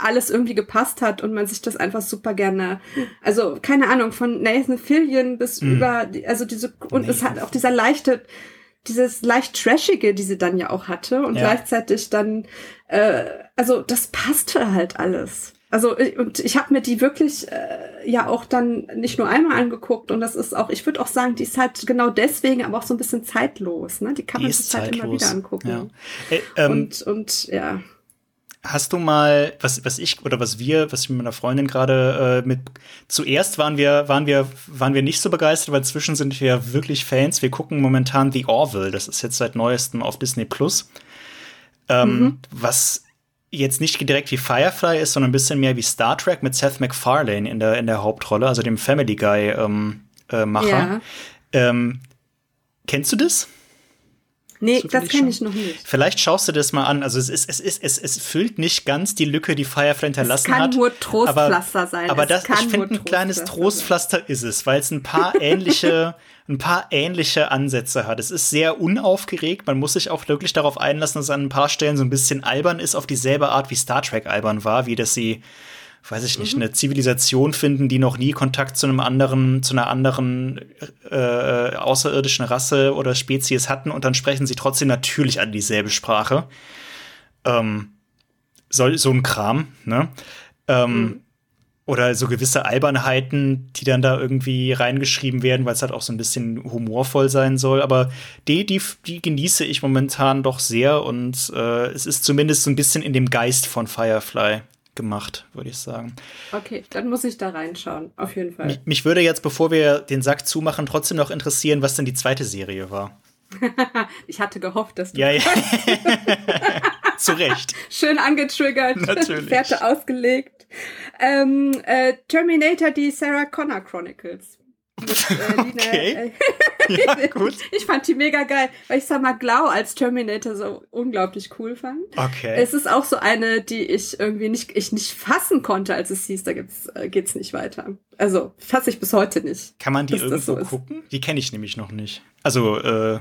alles irgendwie gepasst hat und man sich das einfach super gerne, also keine Ahnung, von Nathan Fillion bis mm. über, also diese, und nee. es hat auch dieser leichte, dieses leicht trashige, die sie dann ja auch hatte und ja. gleichzeitig dann, äh, also das passte halt alles. Also und ich habe mir die wirklich äh, ja auch dann nicht nur einmal angeguckt und das ist auch, ich würde auch sagen, die ist halt genau deswegen aber auch so ein bisschen zeitlos. Ne? Die kann die man sich halt immer wieder angucken. Ja. Hey, ähm, und und ja. Hast du mal, was, was ich oder was wir, was ich mit meiner Freundin gerade äh, mit zuerst waren wir, waren wir, waren wir nicht so begeistert, weil inzwischen sind wir wirklich Fans. Wir gucken momentan The Orville, das ist jetzt seit neuestem auf Disney Plus. Ähm, mhm. Was jetzt nicht direkt wie Firefly ist, sondern ein bisschen mehr wie Star Trek mit Seth MacFarlane in der, in der Hauptrolle, also dem Family Guy ähm, äh, Macher. Ja. Ähm, kennst du das? Nee, das kenne ich noch nicht. Vielleicht schaust du das mal an. Also es ist, es ist, es, es füllt nicht ganz die Lücke, die Firefly hinterlassen hat. Es kann nur Trostpflaster aber, sein. Aber das, ich finde, ein kleines Trostpflaster ist es, weil es ein paar ähnliche, ein paar ähnliche Ansätze hat. Es ist sehr unaufgeregt. Man muss sich auch wirklich darauf einlassen, dass es an ein paar Stellen so ein bisschen albern ist, auf dieselbe Art wie Star Trek albern war, wie dass sie weiß ich nicht, mhm. eine Zivilisation finden, die noch nie Kontakt zu einem anderen, zu einer anderen äh, außerirdischen Rasse oder Spezies hatten und dann sprechen sie trotzdem natürlich an dieselbe Sprache. Ähm, so, so ein Kram, ne? Ähm, mhm. Oder so gewisse Albernheiten, die dann da irgendwie reingeschrieben werden, weil es halt auch so ein bisschen humorvoll sein soll. Aber die, die, die genieße ich momentan doch sehr und äh, es ist zumindest so ein bisschen in dem Geist von Firefly gemacht, würde ich sagen. Okay, dann muss ich da reinschauen, auf jeden Fall. Mich, mich würde jetzt, bevor wir den Sack zumachen, trotzdem noch interessieren, was denn die zweite Serie war. ich hatte gehofft, dass du. Ja, ja. Zu Recht. Schön angetriggert. Natürlich. Fährte ausgelegt. Ähm, äh, Terminator, die Sarah Connor Chronicles. Mit, äh, Lina, okay. ja, gut. Ich fand die mega geil, weil ich Summer Glau als Terminator so unglaublich cool fand. Okay. Es ist auch so eine, die ich irgendwie nicht, ich nicht fassen konnte, als es hieß, da gibt's, äh, geht's nicht weiter. Also fasse ich bis heute nicht. Kann man die irgendwo so gucken? Die kenne ich nämlich noch nicht. Also äh,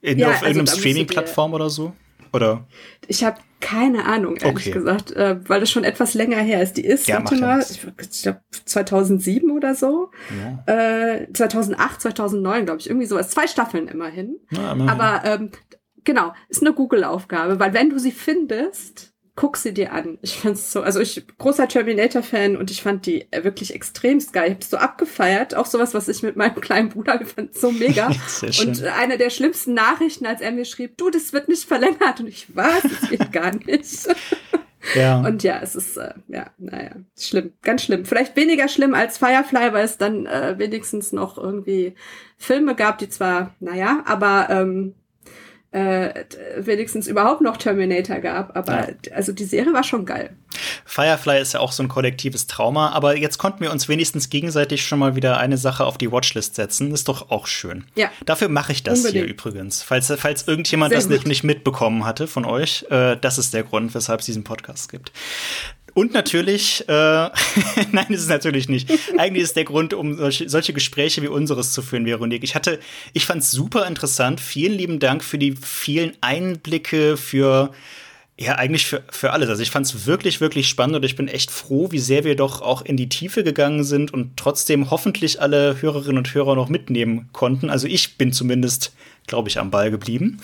in, ja, auf also irgendeinem Streaming-Plattform oder so? Oder? Ich habe keine Ahnung, ehrlich okay. gesagt, äh, weil das schon etwas länger her ist. Die ist, ja, warte mal, ich, ich glaube 2007 oder so. Ja. Äh, 2008, 2009, glaube ich, irgendwie sowas. Zwei Staffeln immerhin. Ja, immerhin. Aber ähm, genau, ist eine Google-Aufgabe, weil wenn du sie findest, guck sie dir an. Ich fand's so, also ich großer Terminator-Fan und ich fand die wirklich extremst geil. Ich hab's so abgefeiert, auch sowas, was ich mit meinem kleinen Bruder fand so mega. und eine der schlimmsten Nachrichten, als er mir schrieb, du, das wird nicht verlängert und ich was, das geht gar nicht. Ja. Und ja, es ist, äh, ja, naja, schlimm, ganz schlimm. Vielleicht weniger schlimm als Firefly, weil es dann äh, wenigstens noch irgendwie Filme gab, die zwar, naja, aber ähm, äh, wenigstens überhaupt noch Terminator gab. Aber ja. also die Serie war schon geil. Firefly ist ja auch so ein kollektives Trauma, aber jetzt konnten wir uns wenigstens gegenseitig schon mal wieder eine Sache auf die Watchlist setzen. Ist doch auch schön. Ja. Dafür mache ich das Unbedingt. hier übrigens. Falls, falls irgendjemand Sehr das gut. nicht mitbekommen hatte von euch, äh, das ist der Grund, weshalb es diesen Podcast gibt. Und natürlich, äh, nein, ist es natürlich nicht. Eigentlich ist der Grund, um solche, solche Gespräche wie unseres zu führen, Veronique. Ich hatte, ich fand es super interessant. Vielen lieben Dank für die vielen Einblicke, für ja, eigentlich für, für alles. Also ich fand es wirklich, wirklich spannend und ich bin echt froh, wie sehr wir doch auch in die Tiefe gegangen sind und trotzdem hoffentlich alle Hörerinnen und Hörer noch mitnehmen konnten. Also ich bin zumindest glaube ich, am Ball geblieben.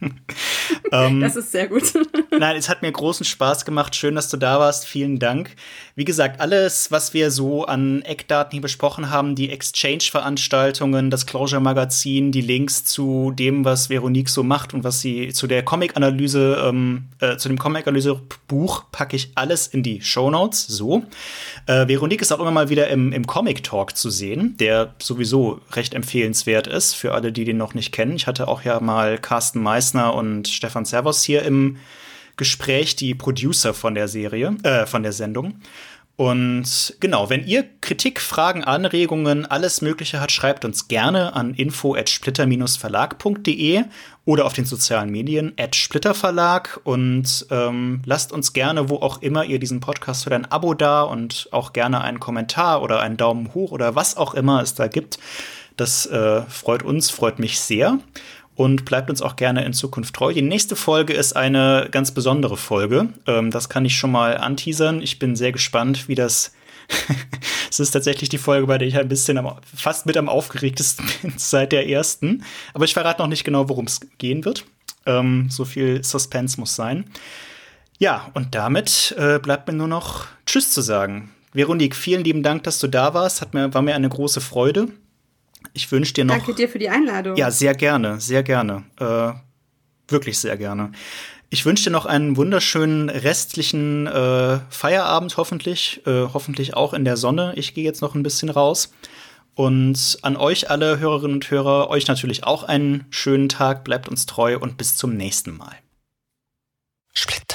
ähm, das ist sehr gut. nein, es hat mir großen Spaß gemacht. Schön, dass du da warst. Vielen Dank. Wie gesagt, alles, was wir so an Eckdaten hier besprochen haben, die Exchange-Veranstaltungen, das Closure-Magazin, die Links zu dem, was Veronique so macht und was sie zu der Comic-Analyse, ähm, äh, zu dem Comic-Analyse-Buch packe ich alles in die Show Notes. So. Äh, Veronique ist auch immer mal wieder im, im Comic-Talk zu sehen, der sowieso recht empfehlenswert ist für alle, die den noch nicht kennen. Ich hatte auch ja mal Carsten Meissner und Stefan Servos hier im Gespräch, die Producer von der Serie, äh, von der Sendung. Und genau, wenn ihr Kritik, Fragen, Anregungen, alles Mögliche hat, schreibt uns gerne an info@splitter-verlag.de oder auf den sozialen Medien at Splitterverlag und ähm, lasst uns gerne, wo auch immer ihr diesen Podcast hört, ein Abo da und auch gerne einen Kommentar oder einen Daumen hoch oder was auch immer es da gibt. Das äh, freut uns, freut mich sehr und bleibt uns auch gerne in Zukunft treu. Die nächste Folge ist eine ganz besondere Folge. Ähm, das kann ich schon mal anteasern. Ich bin sehr gespannt, wie das. Es ist tatsächlich die Folge, bei der ich ein bisschen am, fast mit am aufgeregtesten bin seit der ersten. Aber ich verrate noch nicht genau, worum es gehen wird. Ähm, so viel Suspense muss sein. Ja, und damit äh, bleibt mir nur noch Tschüss zu sagen. Veronique, vielen lieben Dank, dass du da warst. Hat mir, war mir eine große Freude. Ich wünsche dir noch. Danke dir für die Einladung. Ja, sehr gerne, sehr gerne. Äh, wirklich sehr gerne. Ich wünsche dir noch einen wunderschönen restlichen äh, Feierabend, hoffentlich. Äh, hoffentlich auch in der Sonne. Ich gehe jetzt noch ein bisschen raus. Und an euch alle Hörerinnen und Hörer, euch natürlich auch einen schönen Tag. Bleibt uns treu und bis zum nächsten Mal. Splitter.